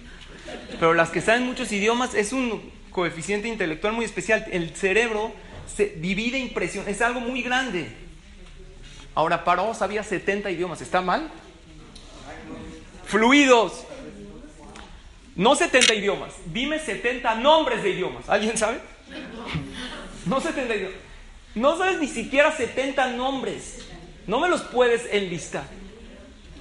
Pero las que saben muchos idiomas es un coeficiente intelectual muy especial. El cerebro se divide impresión, es algo muy grande. Ahora, Paró sabía 70 idiomas. ¿Está mal? Fluidos. No 70 idiomas. Dime 70 nombres de idiomas. ¿Alguien sabe? No 70 idiomas. No sabes ni siquiera 70 nombres. No me los puedes enlistar.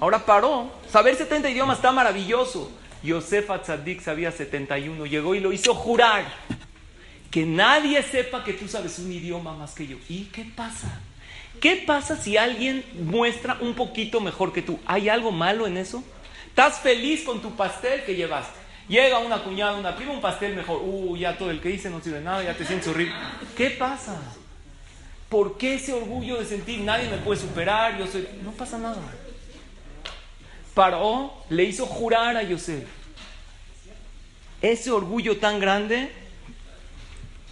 Ahora paró. Saber 70 idiomas está maravilloso. Yosef Atzadik sabía 71. Llegó y lo hizo jurar. Que nadie sepa que tú sabes un idioma más que yo. ¿Y qué pasa? ¿Qué pasa si alguien muestra un poquito mejor que tú? ¿Hay algo malo en eso? ¿Estás feliz con tu pastel que llevaste? Llega una cuñada, una prima, un pastel mejor. Uh, ya todo el que dice no sirve nada, ya te sientes horrible. ¿Qué pasa? ¿Por qué ese orgullo de sentir nadie me puede superar? Yo soy. No pasa nada. Paró, le hizo jurar a Yosef. Ese orgullo tan grande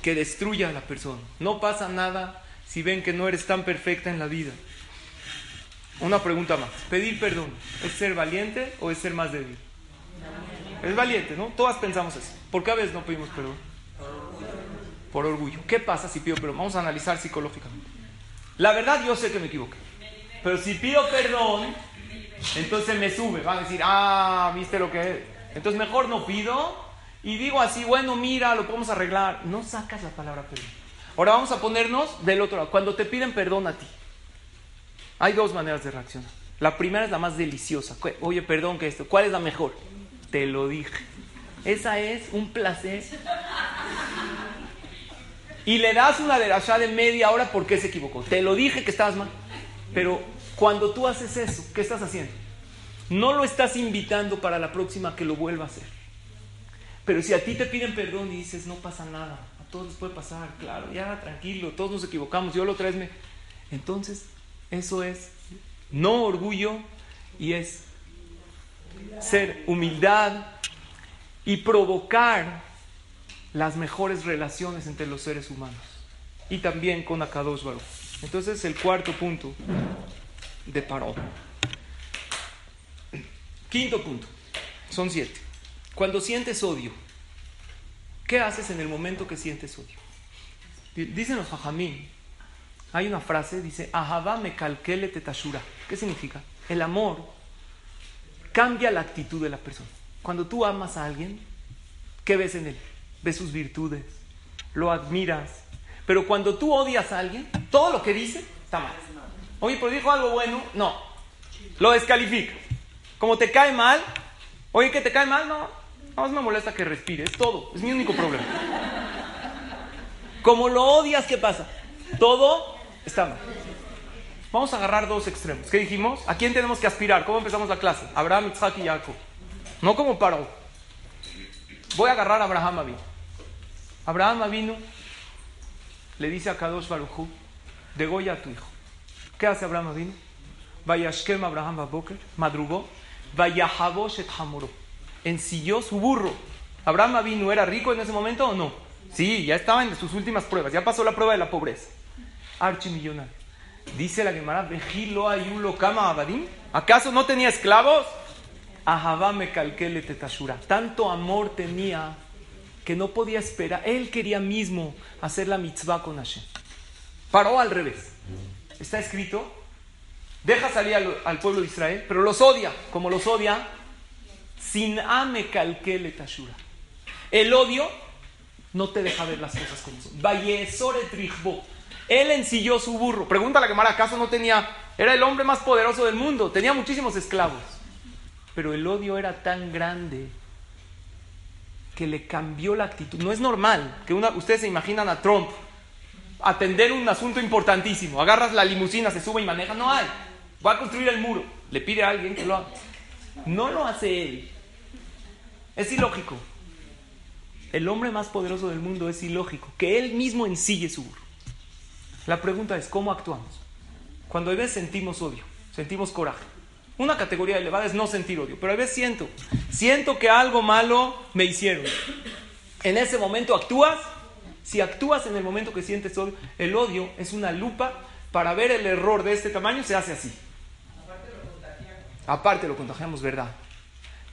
que destruye a la persona. No pasa nada si ven que no eres tan perfecta en la vida. Una pregunta más. ¿Pedir perdón es ser valiente o es ser más débil? Es valiente, ¿no? Todas pensamos eso. ¿Por qué a veces no pedimos perdón? Por orgullo. ¿Qué pasa si pido perdón? Vamos a analizar psicológicamente. La verdad yo sé que me equivoqué. Pero si pido perdón, Entonces me sube, va a decir, ah, viste lo que es. Entonces mejor no pido y digo así, bueno, mira, lo podemos arreglar. No sacas la palabra perdón. Ahora vamos a ponernos del otro lado. Cuando te piden perdón a ti, hay dos maneras de reaccionar. La primera es la más deliciosa. Oye, perdón que esto. ¿Cuál es la mejor? Te lo dije. Esa es un placer. Y le das una derashá de media hora porque se equivocó. Te lo dije que estabas mal. Pero cuando tú haces eso, ¿qué estás haciendo? No lo estás invitando para la próxima que lo vuelva a hacer. Pero si a ti te piden perdón y dices, no pasa nada, a todos les puede pasar, claro, ya tranquilo, todos nos equivocamos, yo lo traes me. Entonces, eso es no orgullo y es ser humildad y provocar las mejores relaciones entre los seres humanos y también con Akadosh. Entonces, el cuarto punto de Paró. Quinto punto, son siete. Cuando sientes odio, ¿qué haces en el momento que sientes odio? Dicen los fajamín, hay una frase, dice, Ahabá me calquele tetashura. ¿Qué significa? El amor cambia la actitud de la persona. Cuando tú amas a alguien, ¿qué ves en él? Ves sus virtudes, lo admiras. Pero cuando tú odias a alguien, todo lo que dice está mal. Oye, pero dijo algo bueno, no. Lo descalifica. Como te cae mal, oye, que te cae mal, no. No me molesta que respire, es todo. Es mi único problema. Como lo odias, ¿qué pasa? Todo está mal. Vamos a agarrar dos extremos. ¿Qué dijimos? ¿A quién tenemos que aspirar? ¿Cómo empezamos la clase? Abraham, Isaac y Jacob. No como Paro. Voy a agarrar a Abraham Avinu. Abraham Avinu le dice a Kadosh Baruchu, degolla a tu hijo. ¿Qué hace Abraham Avinu? Vayashkem Abraham Baboker, madrugó, Vayahabosh et Hamoro. Ensilló su burro. ¿Abraham Avinu era rico en ese momento o no? Sí, ya estaba en sus últimas pruebas, ya pasó la prueba de la pobreza. Archimillonario. Dice la Gemara, Vejilo Ayulo Kama Abadim. ¿Acaso no tenía esclavos? Ahabá me calquele tetashura. Tanto amor tenía que no podía esperar. Él quería mismo hacer la mitzvah con Hashem. Paró al revés. Está escrito, deja salir al, pueblo de Israel, pero los odia. Como los odia, sin ame calquele tashura. El odio no te deja ver las cosas como son. Vayesore trihbo. Él ensilló su burro. Pregunta a la Gemara, ¿acaso no tenía? Era el hombre más poderoso del mundo, tenía muchísimos esclavos. Pero el odio era tan grande que le cambió la actitud. No es normal que una, ustedes se imaginan a Trump atender un asunto importantísimo. Agarras la limusina, se sube y maneja. No hay. Va a construir el muro. Le pide a alguien que lo haga. No lo hace él. Es ilógico. El hombre más poderoso del mundo es ilógico. Que él mismo ensille su burro. La pregunta es, ¿cómo actuamos? Cuando a veces sentimos odio, sentimos coraje. Una categoría elevada es no sentir odio, pero a veces siento, siento que algo malo me hicieron. En ese momento actúas. Si actúas en el momento que sientes odio, el odio es una lupa para ver el error de este tamaño, se hace así. Aparte lo contagiamos, verdad.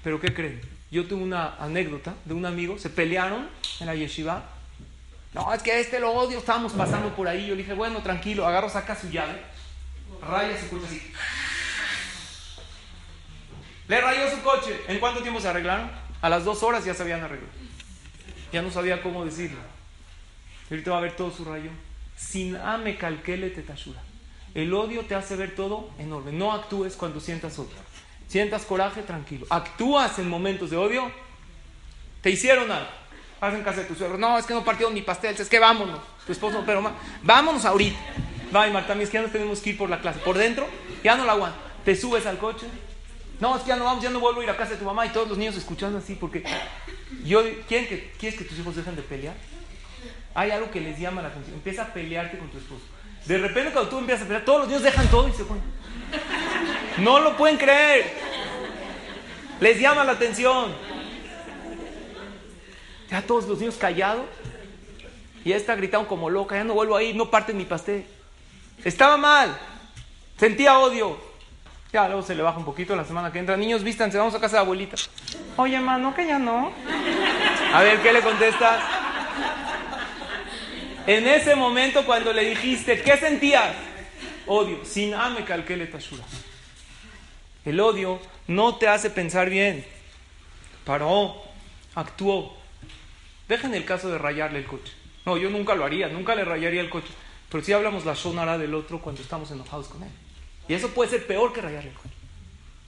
Pero ¿qué creen? Yo tuve una anécdota de un amigo, se pelearon en la yeshiva no, es que este lo odio, estábamos pasando por ahí. Yo le dije, bueno, tranquilo, agarro, saca su llave, raya su coche así. Le rayó su coche. ¿En cuánto tiempo se arreglaron? A las dos horas ya se habían arreglado. Ya no sabía cómo decirlo. Ahorita va a ver todo su rayo. Sin ame calquele tetashura. El odio te hace ver todo en orden. No actúes cuando sientas odio. Sientas coraje, tranquilo. Actúas en momentos de odio. Te hicieron algo. Vas en casa de tu suegro. No, es que no partió mi pastel. Es que vámonos. Tu esposo, pero vámonos ahorita. Va, Marta, es que ya no tenemos que ir por la clase. Por dentro, ya no la aguanto. Te subes al coche. No, es que ya no vamos, ya no vuelvo a ir a casa de tu mamá. Y todos los niños escuchando así, porque yo, ¿quieren que, ¿quieres que tus hijos dejen de pelear? Hay algo que les llama la atención. Empieza a pelearte con tu esposo. De repente, cuando tú empiezas a pelear, todos los niños dejan todo y se ponen. No lo pueden creer. Les llama la atención. Ya todos los niños callados. Y esta gritaron como loca, ya no vuelvo a ir, no parten mi pastel. Estaba mal. Sentía odio. Ya luego se le baja un poquito la semana que entra. Niños, vístanse, vamos a casa de abuelita. Oye, hermano, que ya no. A ver, ¿qué le contestas? En ese momento cuando le dijiste, ¿qué sentías? Odio. Sin ame calquele tashura. El odio no te hace pensar bien. Paró, actuó. Dejen el caso de rayarle el coche. No, yo nunca lo haría, nunca le rayaría el coche. Pero si hablamos la shonara del otro cuando estamos enojados con él. Y eso puede ser peor que rayarle el coche.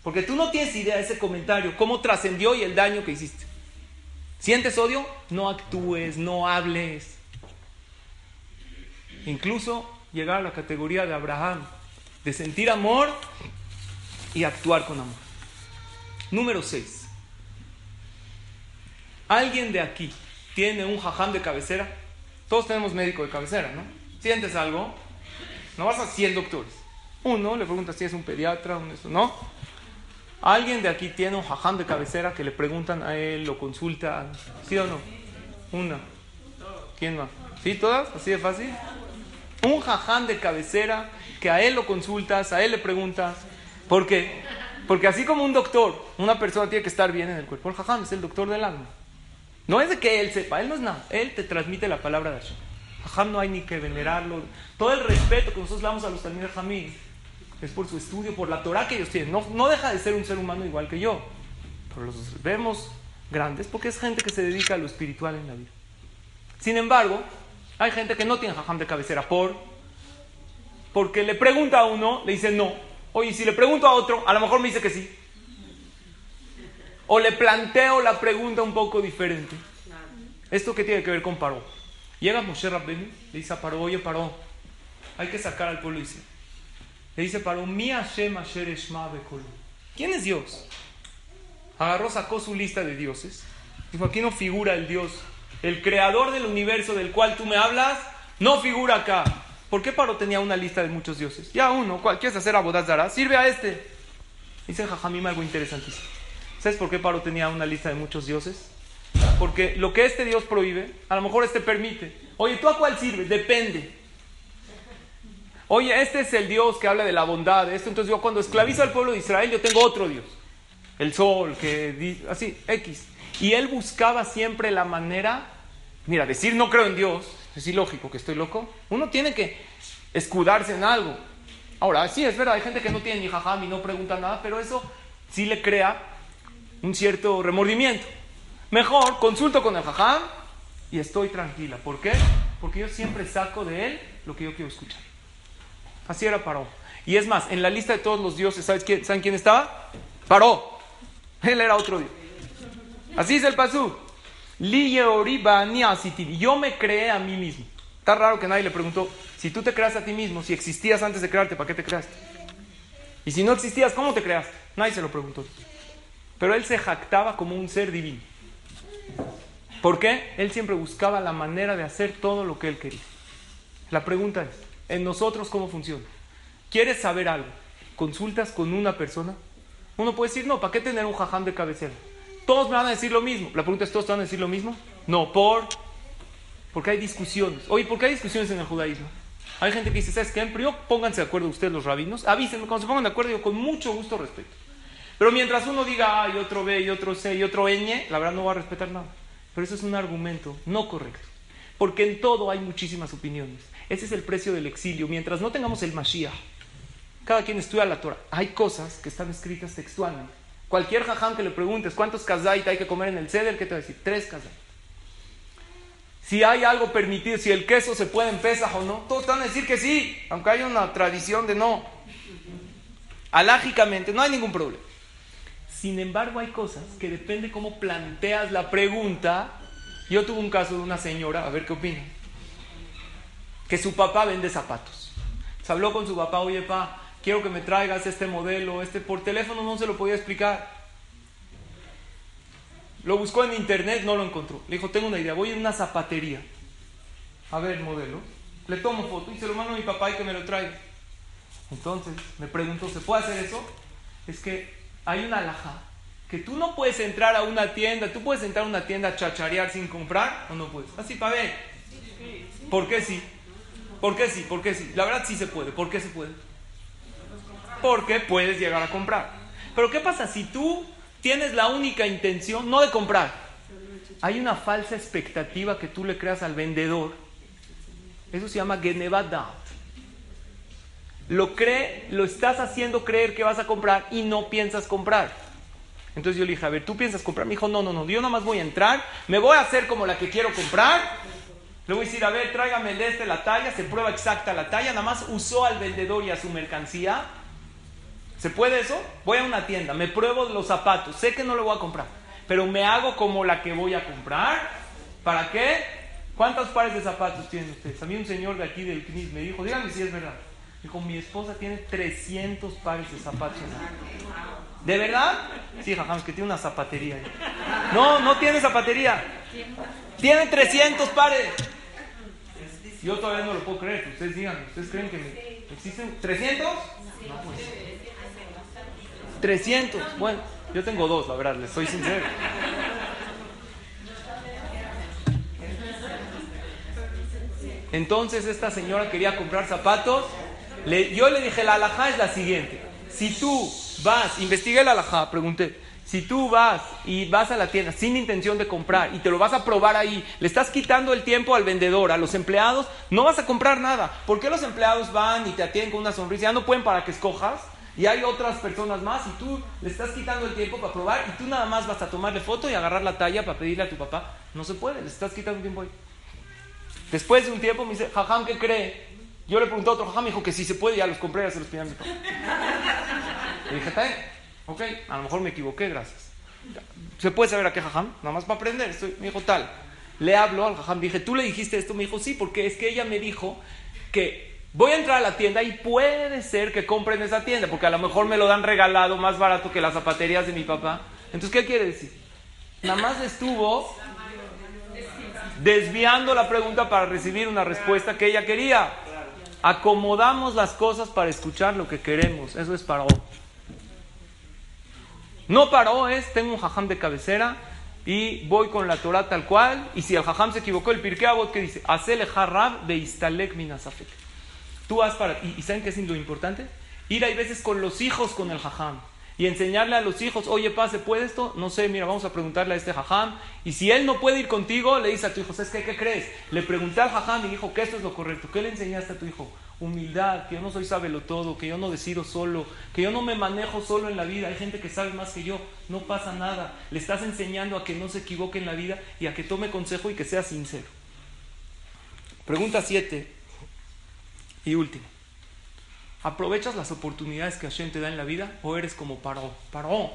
Porque tú no tienes idea de ese comentario, cómo trascendió y el daño que hiciste. ¿Sientes odio? No actúes, no hables. Incluso llegar a la categoría de Abraham, de sentir amor y actuar con amor. Número 6. ¿Alguien de aquí tiene un jajam de cabecera? Todos tenemos médico de cabecera, ¿no? ¿Sientes algo? No vas a 100 doctores. Uno le pregunta si es un pediatra, un eso, ¿no? ¿Alguien de aquí tiene un jajam de cabecera que le preguntan a él, lo consultan? ¿Sí o no? Una. ¿Quién más? ¿Sí, todas? ¿Así de fácil? Un jajam de cabecera que a él lo consultas, a él le preguntas. ¿Por qué? Porque así como un doctor, una persona tiene que estar bien en el cuerpo. El jajam es el doctor del alma. No es de que él sepa, él no es nada. Él te transmite la palabra de Hashem. Jajam no hay ni que venerarlo. Todo el respeto que nosotros damos a los Talmud Jamí es por su estudio, por la Torah que ellos tienen. No, no deja de ser un ser humano igual que yo. Pero los vemos grandes porque es gente que se dedica a lo espiritual en la vida. Sin embargo, hay gente que no tiene jajam de cabecera por porque le pregunta a uno, le dice no. Oye, si le pregunto a otro, a lo mejor me dice que sí. O le planteo la pregunta un poco diferente. ¿Esto qué tiene que ver con Paró? Llega Moshe Rabbenu, le dice a Paró, oye Paró, hay que sacar al pueblo Israel. Le dice Paró, mi Hashem Asher Eshma ¿Quién es Dios? Agarró, sacó su lista de dioses. Dijo, aquí no figura el Dios. El creador del universo del cual tú me hablas, no figura acá. ¿Por qué Paro tenía una lista de muchos dioses? Ya uno, ¿cuál quieres hacer Abodazara? Sirve a este. Dice Jajamim algo interesantísimo. ¿Sabes por qué Paro tenía una lista de muchos dioses? Porque lo que este Dios prohíbe, a lo mejor este permite. Oye, ¿tú a cuál sirves? Depende. Oye, este es el Dios que habla de la bondad. Esto, entonces yo cuando esclavizo al pueblo de Israel, yo tengo otro Dios. El sol, que así, X. Y él buscaba siempre la manera, mira, decir no creo en Dios, es ilógico que estoy loco. Uno tiene que escudarse en algo. Ahora, sí, es verdad, hay gente que no tiene ni jajam y no pregunta nada, pero eso sí le crea un cierto remordimiento. Mejor consulto con el jajam y estoy tranquila. ¿Por qué? Porque yo siempre saco de él lo que yo quiero escuchar. Así era Paró. Y es más, en la lista de todos los dioses, ¿sabes quién, ¿saben quién estaba? Paró. Él era otro dios. Así es el pasú. Yo me creé a mí mismo. Está raro que nadie le preguntó, si tú te creas a ti mismo, si existías antes de crearte, ¿para qué te creaste? Y si no existías, ¿cómo te creaste? Nadie se lo preguntó. Pero él se jactaba como un ser divino. ¿Por qué? Él siempre buscaba la manera de hacer todo lo que él quería. La pregunta es, ¿en nosotros cómo funciona? ¿Quieres saber algo? ¿Consultas con una persona? Uno puede decir, no, ¿para qué tener un jajam de cabecera? Todos me van a decir lo mismo. La pregunta es, ¿todos van a decir lo mismo? No, por... Porque hay discusiones. Oye, ¿por qué hay discusiones en el judaísmo? Hay gente que dice, ¿sabes qué? Pero pónganse de acuerdo ustedes los rabinos. Avísenme, cuando se pongan de acuerdo, yo con mucho gusto respeto. Pero mientras uno diga A y otro B y otro C y otro ñ, la verdad no va a respetar nada. Pero eso es un argumento no correcto. Porque en todo hay muchísimas opiniones. Ese es el precio del exilio. Mientras no tengamos el Mashiach, cada quien estudia la Torah. Hay cosas que están escritas textualmente. Cualquier jajam que le preguntes cuántos kazait hay que comer en el ceder, ¿qué te va a decir? Tres kazait. Si hay algo permitido, si el queso se puede en pesaj o no, todos van a decir que sí, aunque haya una tradición de no. Alágicamente, no hay ningún problema. Sin embargo, hay cosas que depende cómo planteas la pregunta. Yo tuve un caso de una señora, a ver qué opina, que su papá vende zapatos. Se habló con su papá, oye, pa, quiero que me traigas este modelo, este por teléfono no se lo podía explicar. Lo buscó en internet, no lo encontró. Le dijo, tengo una idea, voy a una zapatería a ver el modelo, le tomo foto y se lo mando a mi papá y que me lo traiga. Entonces me preguntó, ¿se puede hacer eso? Es que hay una alhaja que tú no puedes entrar a una tienda, tú puedes entrar a una tienda a chacharear sin comprar o no puedes. Así para ver. ¿Por qué sí? ¿Por qué sí? ¿Por qué sí? La verdad sí se puede. ¿Por qué se puede? Porque puedes llegar a comprar. Pero ¿qué pasa si tú tienes la única intención no de comprar? Hay una falsa expectativa que tú le creas al vendedor. Eso se llama Genevadat. lo cree, lo estás haciendo creer que vas a comprar y no piensas comprar. Entonces yo le dije, a ver, ¿tú piensas comprar? Me dijo, no, no, no, yo nada más voy a entrar, me voy a hacer como la que quiero comprar. Le voy a decir, a ver, tráigame de este la talla, se prueba exacta la talla, nada más usó al vendedor y a su mercancía. ¿Se puede eso? Voy a una tienda, me pruebo los zapatos, sé que no lo voy a comprar, pero me hago como la que voy a comprar. ¿Para qué? ¿Cuántos pares de zapatos tienen ustedes? A mí un señor de aquí del CNIS me dijo, díganme si es verdad. Dijo, mi esposa tiene 300 pares de zapatos. ¿De verdad? Sí, jajam, que tiene una zapatería. No, no tiene zapatería. Tiene 300 pares. Yo todavía no lo puedo creer. Ustedes digan, ¿ustedes creen que existen 300? No, pues. 300. Bueno, yo tengo dos, la verdad, les soy sincero. Entonces esta señora quería comprar zapatos. yo le dije, la alhaja es la siguiente. Si tú vas, investigué la alhaja, pregunté. Si tú vas y vas a la tienda sin intención de comprar y te lo vas a probar ahí, le estás quitando el tiempo al vendedor, a los empleados, no vas a comprar nada. ¿Por qué los empleados van y te atienden con una sonrisa? Ya no pueden para que escojas y hay otras personas más y tú le estás quitando el tiempo para probar y tú nada más vas a tomarle foto y agarrar la talla para pedirle a tu papá. No se puede, le estás quitando el tiempo ahí. Después de un tiempo me dice, Jajam, ¿qué cree? Yo le pregunté a otro Jajam, me dijo que si se puede, ya los compré, ya se los pedí a mi papá. Le dije, está ok, a lo mejor me equivoqué, gracias. ¿Se puede saber a qué Jajam? Nada más para aprender. Estoy, me dijo, tal. Le hablo al Jajam, dije, ¿tú le dijiste esto? Me dijo, sí, porque es que ella me dijo que voy a entrar a la tienda y puede ser que compren esa tienda, porque a lo mejor me lo dan regalado más barato que las zapaterías de mi papá. Entonces, ¿qué quiere decir? Nada más estuvo desviando la pregunta para recibir una respuesta que ella quería. Acomodamos las cosas para escuchar lo que queremos. Eso es paró. No paró es, tengo un jajam de cabecera y voy con la Torah tal cual. Y si el jajam se equivocó, el pirkei que dice, Hacele jarrab de istalek minasafek. Tú has para. ¿Y, ¿Y saben qué es lo importante? Ir hay veces con los hijos con el jajam y enseñarle a los hijos, oye, pa, ¿se puede esto? No sé, mira, vamos a preguntarle a este jajam. Y si él no puede ir contigo, le dice a tu hijo, ¿sabes qué, qué crees? Le pregunté al jajam y dijo que esto es lo correcto. ¿Qué le enseñaste a tu hijo? Humildad, que yo no soy sábelo todo, que yo no decido solo, que yo no me manejo solo en la vida. Hay gente que sabe más que yo, no pasa nada. Le estás enseñando a que no se equivoque en la vida y a que tome consejo y que sea sincero. Pregunta 7 y última. ¿Aprovechas las oportunidades que Hashem te da en la vida o eres como Paró? Paró.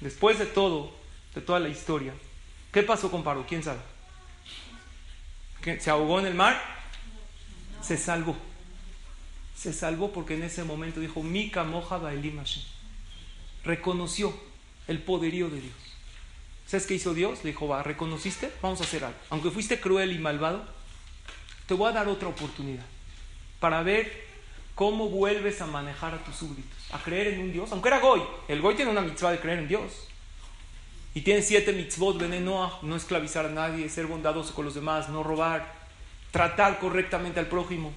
Después de todo, de toda la historia, ¿qué pasó con Paró? ¿Quién sabe? ¿Se ahogó en el mar? Se salvó. Se salvó porque en ese momento dijo, Mika moja Baelim Hashem. Reconoció el poderío de Dios. ¿Sabes qué hizo Dios? Le dijo, va, ¿reconociste? Vamos a hacer algo. Aunque fuiste cruel y malvado, te voy a dar otra oportunidad para ver ¿Cómo vuelves a manejar a tus súbditos? A creer en un Dios. Aunque era Goy. El Goy tiene una mitzvah de creer en Dios. Y tiene siete mitzvot, no, no esclavizar a nadie, ser bondadoso con los demás, no robar, tratar correctamente al prójimo,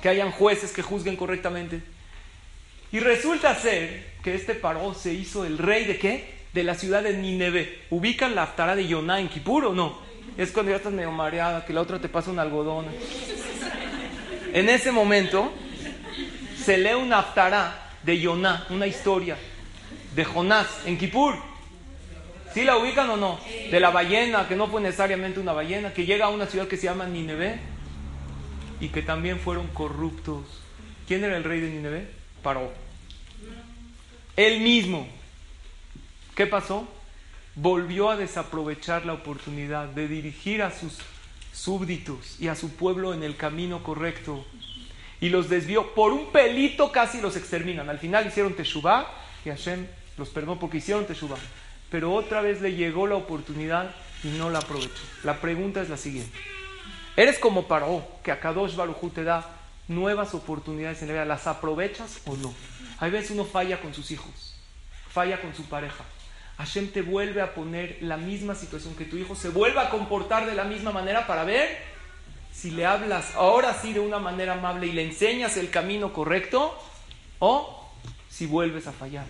que hayan jueces que juzguen correctamente. Y resulta ser que este paró se hizo el rey de qué? De la ciudad de Nineve. ¿Ubican la aftara de Yoná en Kipur o no? Es cuando ya estás medio mareada, que la otra te pasa un algodón. En ese momento, se lee una aftará de Yoná, una historia de Jonás en Kippur. ¿Sí la ubican o no? De la ballena, que no fue necesariamente una ballena, que llega a una ciudad que se llama Nineveh y que también fueron corruptos. ¿Quién era el rey de Nineveh? Paró. Él mismo. ¿Qué pasó? Volvió a desaprovechar la oportunidad de dirigir a sus súbditos y a su pueblo en el camino correcto y los desvió. Por un pelito casi los exterminan. Al final hicieron Teshuvah y Hashem los perdonó porque hicieron Teshuvah. Pero otra vez le llegó la oportunidad y no la aprovechó. La pregunta es la siguiente. Eres como Paró, que a Kadosh Baruj te da nuevas oportunidades en la vida. ¿Las aprovechas o no? Hay veces uno falla con sus hijos, falla con su pareja. Hashem te vuelve a poner la misma situación que tu hijo se vuelva a comportar de la misma manera para ver si le hablas ahora sí de una manera amable y le enseñas el camino correcto, o si vuelves a fallar.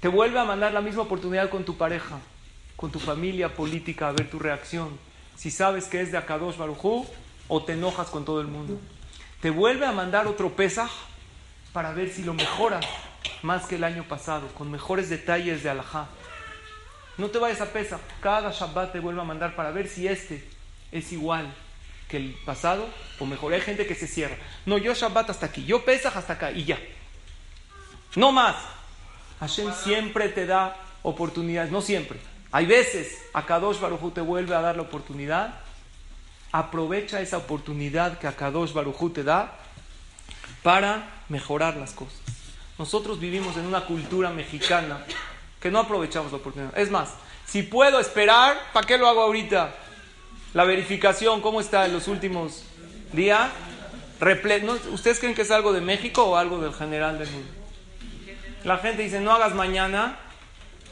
Te vuelve a mandar la misma oportunidad con tu pareja, con tu familia política, a ver tu reacción. Si sabes que es de Akadosh Barujú o te enojas con todo el mundo. Te vuelve a mandar otro Pesaj para ver si lo mejora más que el año pasado, con mejores detalles de alajá. No te vayas a pesa, cada Shabbat te vuelve a mandar para ver si este es igual que el pasado o mejor. Hay gente que se cierra. No, yo Shabbat hasta aquí, yo Pesach hasta acá y ya. No más. Hashem siempre te da oportunidades, no siempre. Hay veces a Kadosh Baruj te vuelve a dar la oportunidad. Aprovecha esa oportunidad que a Kadosh Baruj te da para mejorar las cosas. Nosotros vivimos en una cultura mexicana que no aprovechamos la oportunidad. Es más, si puedo esperar, ¿para qué lo hago ahorita? La verificación, ¿cómo está en los últimos días? ¿Ustedes creen que es algo de México o algo del general del mundo? La gente dice, no hagas mañana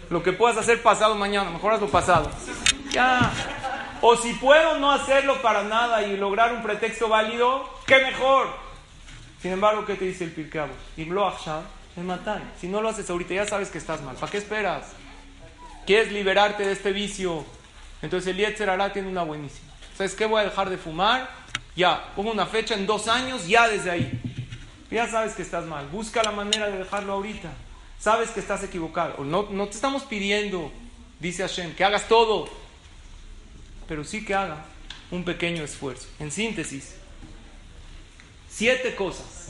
lo que puedas hacer pasado mañana, mejor hazlo pasado. Ya. O si puedo no hacerlo para nada y lograr un pretexto válido, qué mejor. Sin embargo, ¿qué te dice el Pirkeabo? Y es matar. Si no lo haces ahorita, ya sabes que estás mal. ¿Para qué esperas? ¿Quieres liberarte de este vicio? Entonces el Yetzer hará tiene una buenísima. ¿Sabes qué? Voy a dejar de fumar. Ya, pongo una fecha en dos años, ya desde ahí. Ya sabes que estás mal. Busca la manera de dejarlo ahorita. Sabes que estás equivocado. No, no te estamos pidiendo, dice Hashem, que hagas todo. Pero sí que haga un pequeño esfuerzo. En síntesis, siete cosas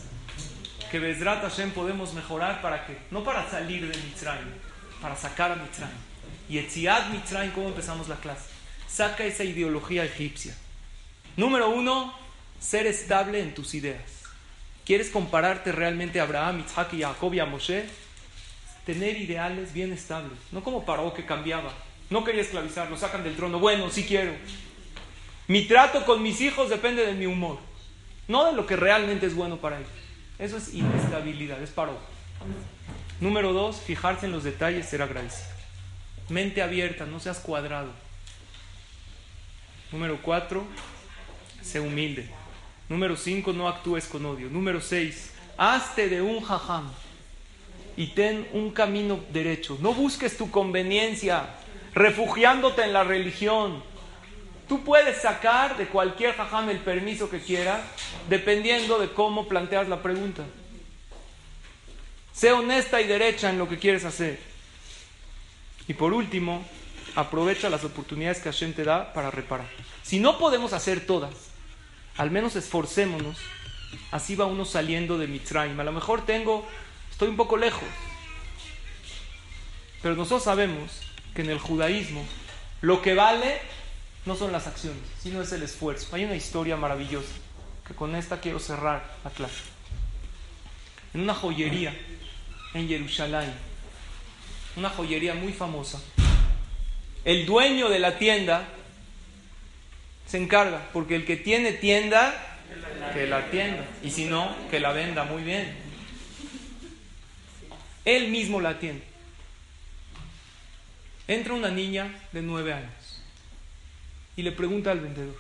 que Bezrat Hashem podemos mejorar para que, no para salir de Mitzrayim, para sacar a Mitzrayim. Y Etziad Mitzrayim, ¿cómo empezamos la clase? Saca esa ideología egipcia. Número uno, ser estable en tus ideas. ¿Quieres compararte realmente a Abraham, Isaac y Jacob y a Moshe? Tener ideales bien estables, no como Paró que cambiaba. No quería esclavizar, lo sacan del trono. Bueno, sí quiero. Mi trato con mis hijos depende de mi humor, no de lo que realmente es bueno para ellos. Eso es inestabilidad, es Paró. Número dos, fijarse en los detalles, ser agradecido. Mente abierta, no seas cuadrado. Número cuatro, sé humilde. Número 5, no actúes con odio. Número 6, hazte de un jajam y ten un camino derecho. No busques tu conveniencia refugiándote en la religión. Tú puedes sacar de cualquier jajam el permiso que quieras dependiendo de cómo planteas la pregunta. Sé honesta y derecha en lo que quieres hacer. Y por último, aprovecha las oportunidades que Hashem te da para reparar. Si no podemos hacer todas, al menos esforcémonos, así va uno saliendo de Mitzrayim. A lo mejor tengo, estoy un poco lejos, pero nosotros sabemos que en el judaísmo lo que vale no son las acciones, sino es el esfuerzo. Hay una historia maravillosa, que con esta quiero cerrar la clase. En una joyería en Jerusalén, una joyería muy famosa, el dueño de la tienda se encarga, porque el que tiene tienda, que la tienda, y si no, que la venda muy bien. Él mismo la atiende. Entra una niña de nueve años y le pregunta al vendedor,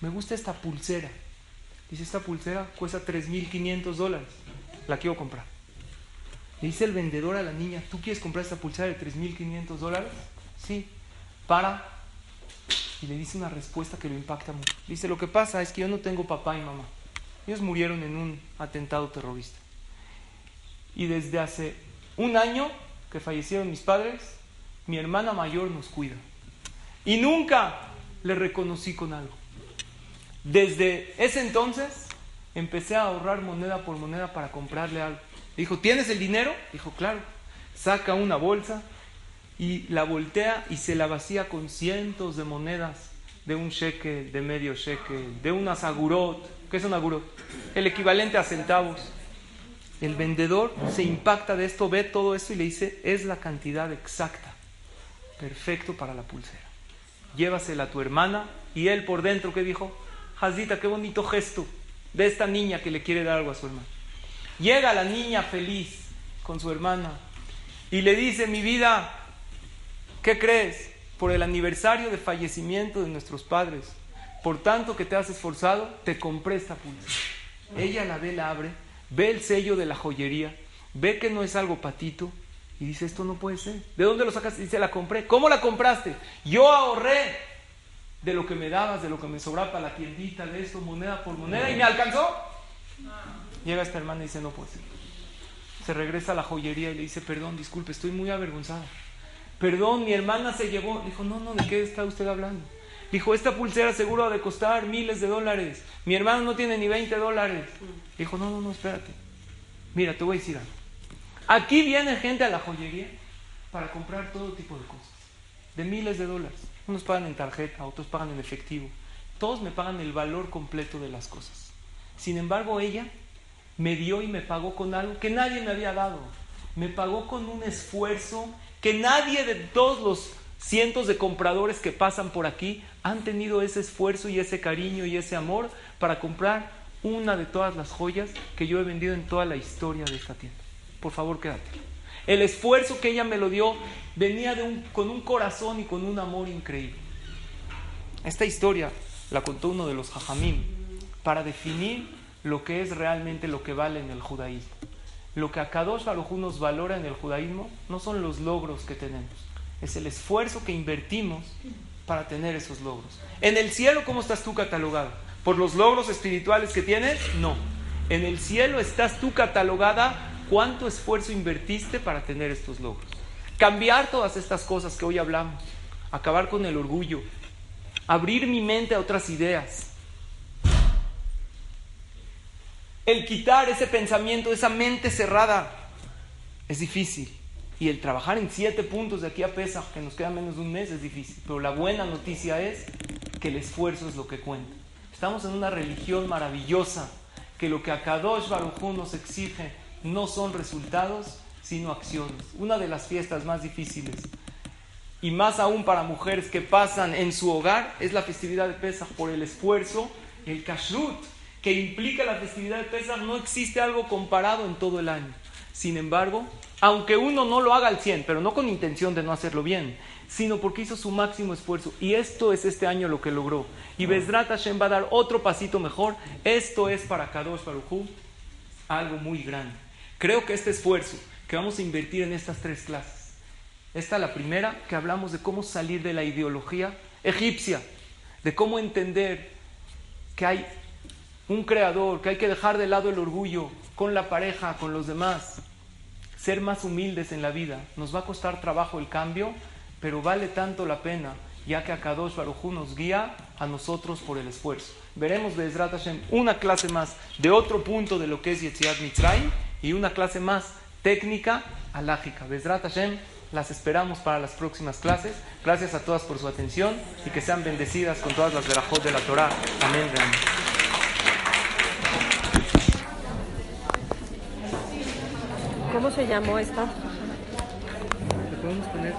me gusta esta pulsera. Dice, esta pulsera cuesta 3.500 dólares, la quiero comprar. Le dice el vendedor a la niña, ¿tú quieres comprar esta pulsera de 3.500 dólares? Sí, para y le dice una respuesta que lo impacta mucho. Dice, lo que pasa es que yo no tengo papá y mamá. Ellos murieron en un atentado terrorista. Y desde hace un año que fallecieron mis padres, mi hermana mayor nos cuida. Y nunca le reconocí con algo. Desde ese entonces empecé a ahorrar moneda por moneda para comprarle algo. Dijo, ¿tienes el dinero? Dijo, claro. Saca una bolsa, y la voltea y se la vacía con cientos de monedas de un shekel, de medio shekel, de una agurot. ¿Qué es un agurot? El equivalente a centavos. El vendedor se impacta de esto, ve todo esto y le dice, es la cantidad exacta, perfecto para la pulsera. Llévasela a tu hermana y él por dentro, ¿qué dijo? Jazita, qué bonito gesto de esta niña que le quiere dar algo a su hermana. Llega la niña feliz con su hermana y le dice, mi vida, ¿Qué crees? Por el aniversario de fallecimiento de nuestros padres, por tanto que te has esforzado, te compré esta pulsera. Ella la ve, la abre, ve el sello de la joyería, ve que no es algo patito y dice, esto no puede ser. ¿De dónde lo sacaste? Dice, la compré. ¿Cómo la compraste? Yo ahorré de lo que me dabas, de lo que me sobraba para la tiendita, de esto, moneda por moneda, y me alcanzó. Llega esta hermana y dice, no puede ser. Se regresa a la joyería y le dice, perdón, disculpe, estoy muy avergonzada. Perdón, mi hermana se llevó. Dijo, no, no, ¿de qué está usted hablando? Dijo, esta pulsera seguro ha de costar miles de dólares. Mi hermano no tiene ni 20 dólares. Dijo, no, no, no, espérate. Mira, te voy a decir algo. Aquí viene gente a la joyería para comprar todo tipo de cosas. De miles de dólares. Unos pagan en tarjeta, otros pagan en efectivo. Todos me pagan el valor completo de las cosas. Sin embargo, ella me dio y me pagó con algo que nadie me había dado. Me pagó con un esfuerzo que nadie de todos los cientos de compradores que pasan por aquí han tenido ese esfuerzo y ese cariño y ese amor para comprar una de todas las joyas que yo he vendido en toda la historia de esta tienda. Por favor, quédate. El esfuerzo que ella me lo dio venía con un corazón y con un amor increíble. Esta historia la contó uno de los hajamim para definir lo que es realmente lo que vale en el judaísmo. Lo que a Kadosh Baruj nos valora en el judaísmo no son los logros que tenemos, es el esfuerzo que invertimos para tener esos logros. En el cielo, ¿cómo estás tú catalogado? ¿Por los logros espirituales que tienes? No. En el cielo estás tú catalogada cuánto esfuerzo invertiste para tener estos logros. Cambiar todas estas cosas que hoy hablamos, acabar con el orgullo, abrir mi mente a otras ideas, el quitar ese pensamiento, esa mente cerrada, es difícil. Y el trabajar en siete puntos de aquí a Pesach, que nos queda menos de un mes, es difícil. Pero la buena noticia es que el esfuerzo es lo que cuenta. Estamos en una religión maravillosa, que lo que a Kadosh Baruj nos exige no son resultados, sino acciones. Una de las fiestas más difíciles, y más aún para mujeres que pasan en su hogar, es la festividad de Pesach por el esfuerzo, el kashrut que implica la festividad de Pesach, no existe algo comparado en todo el año. Sin embargo, aunque uno no lo haga al 100, pero no con intención de no hacerlo bien, sino porque hizo su máximo esfuerzo, y esto es este año lo que logró, y Bezrat Hashem va a dar otro pasito mejor, esto es para Kadosh Baruj algo muy grande. Creo que este esfuerzo que vamos a invertir en estas tres clases, esta la primera, que hablamos de cómo salir de la ideología egipcia, de cómo entender que hay un creador, que hay que dejar de lado el orgullo con la pareja, con los demás, ser más humildes en la vida. Nos va a costar trabajo el cambio, pero vale tanto la pena, ya que Akadosh Barujú nos guía a nosotros por el esfuerzo. Veremos Bezrat Hashem una clase más de otro punto de lo que es Yetziat Mitzrayim y una clase más técnica alágica. Besrat Hashem, las esperamos para las próximas clases. Gracias a todas por su atención y que sean bendecidas con todas las verajot de la Torah. Amén. ¿Cómo se llamó esta? ¿Te podemos poner?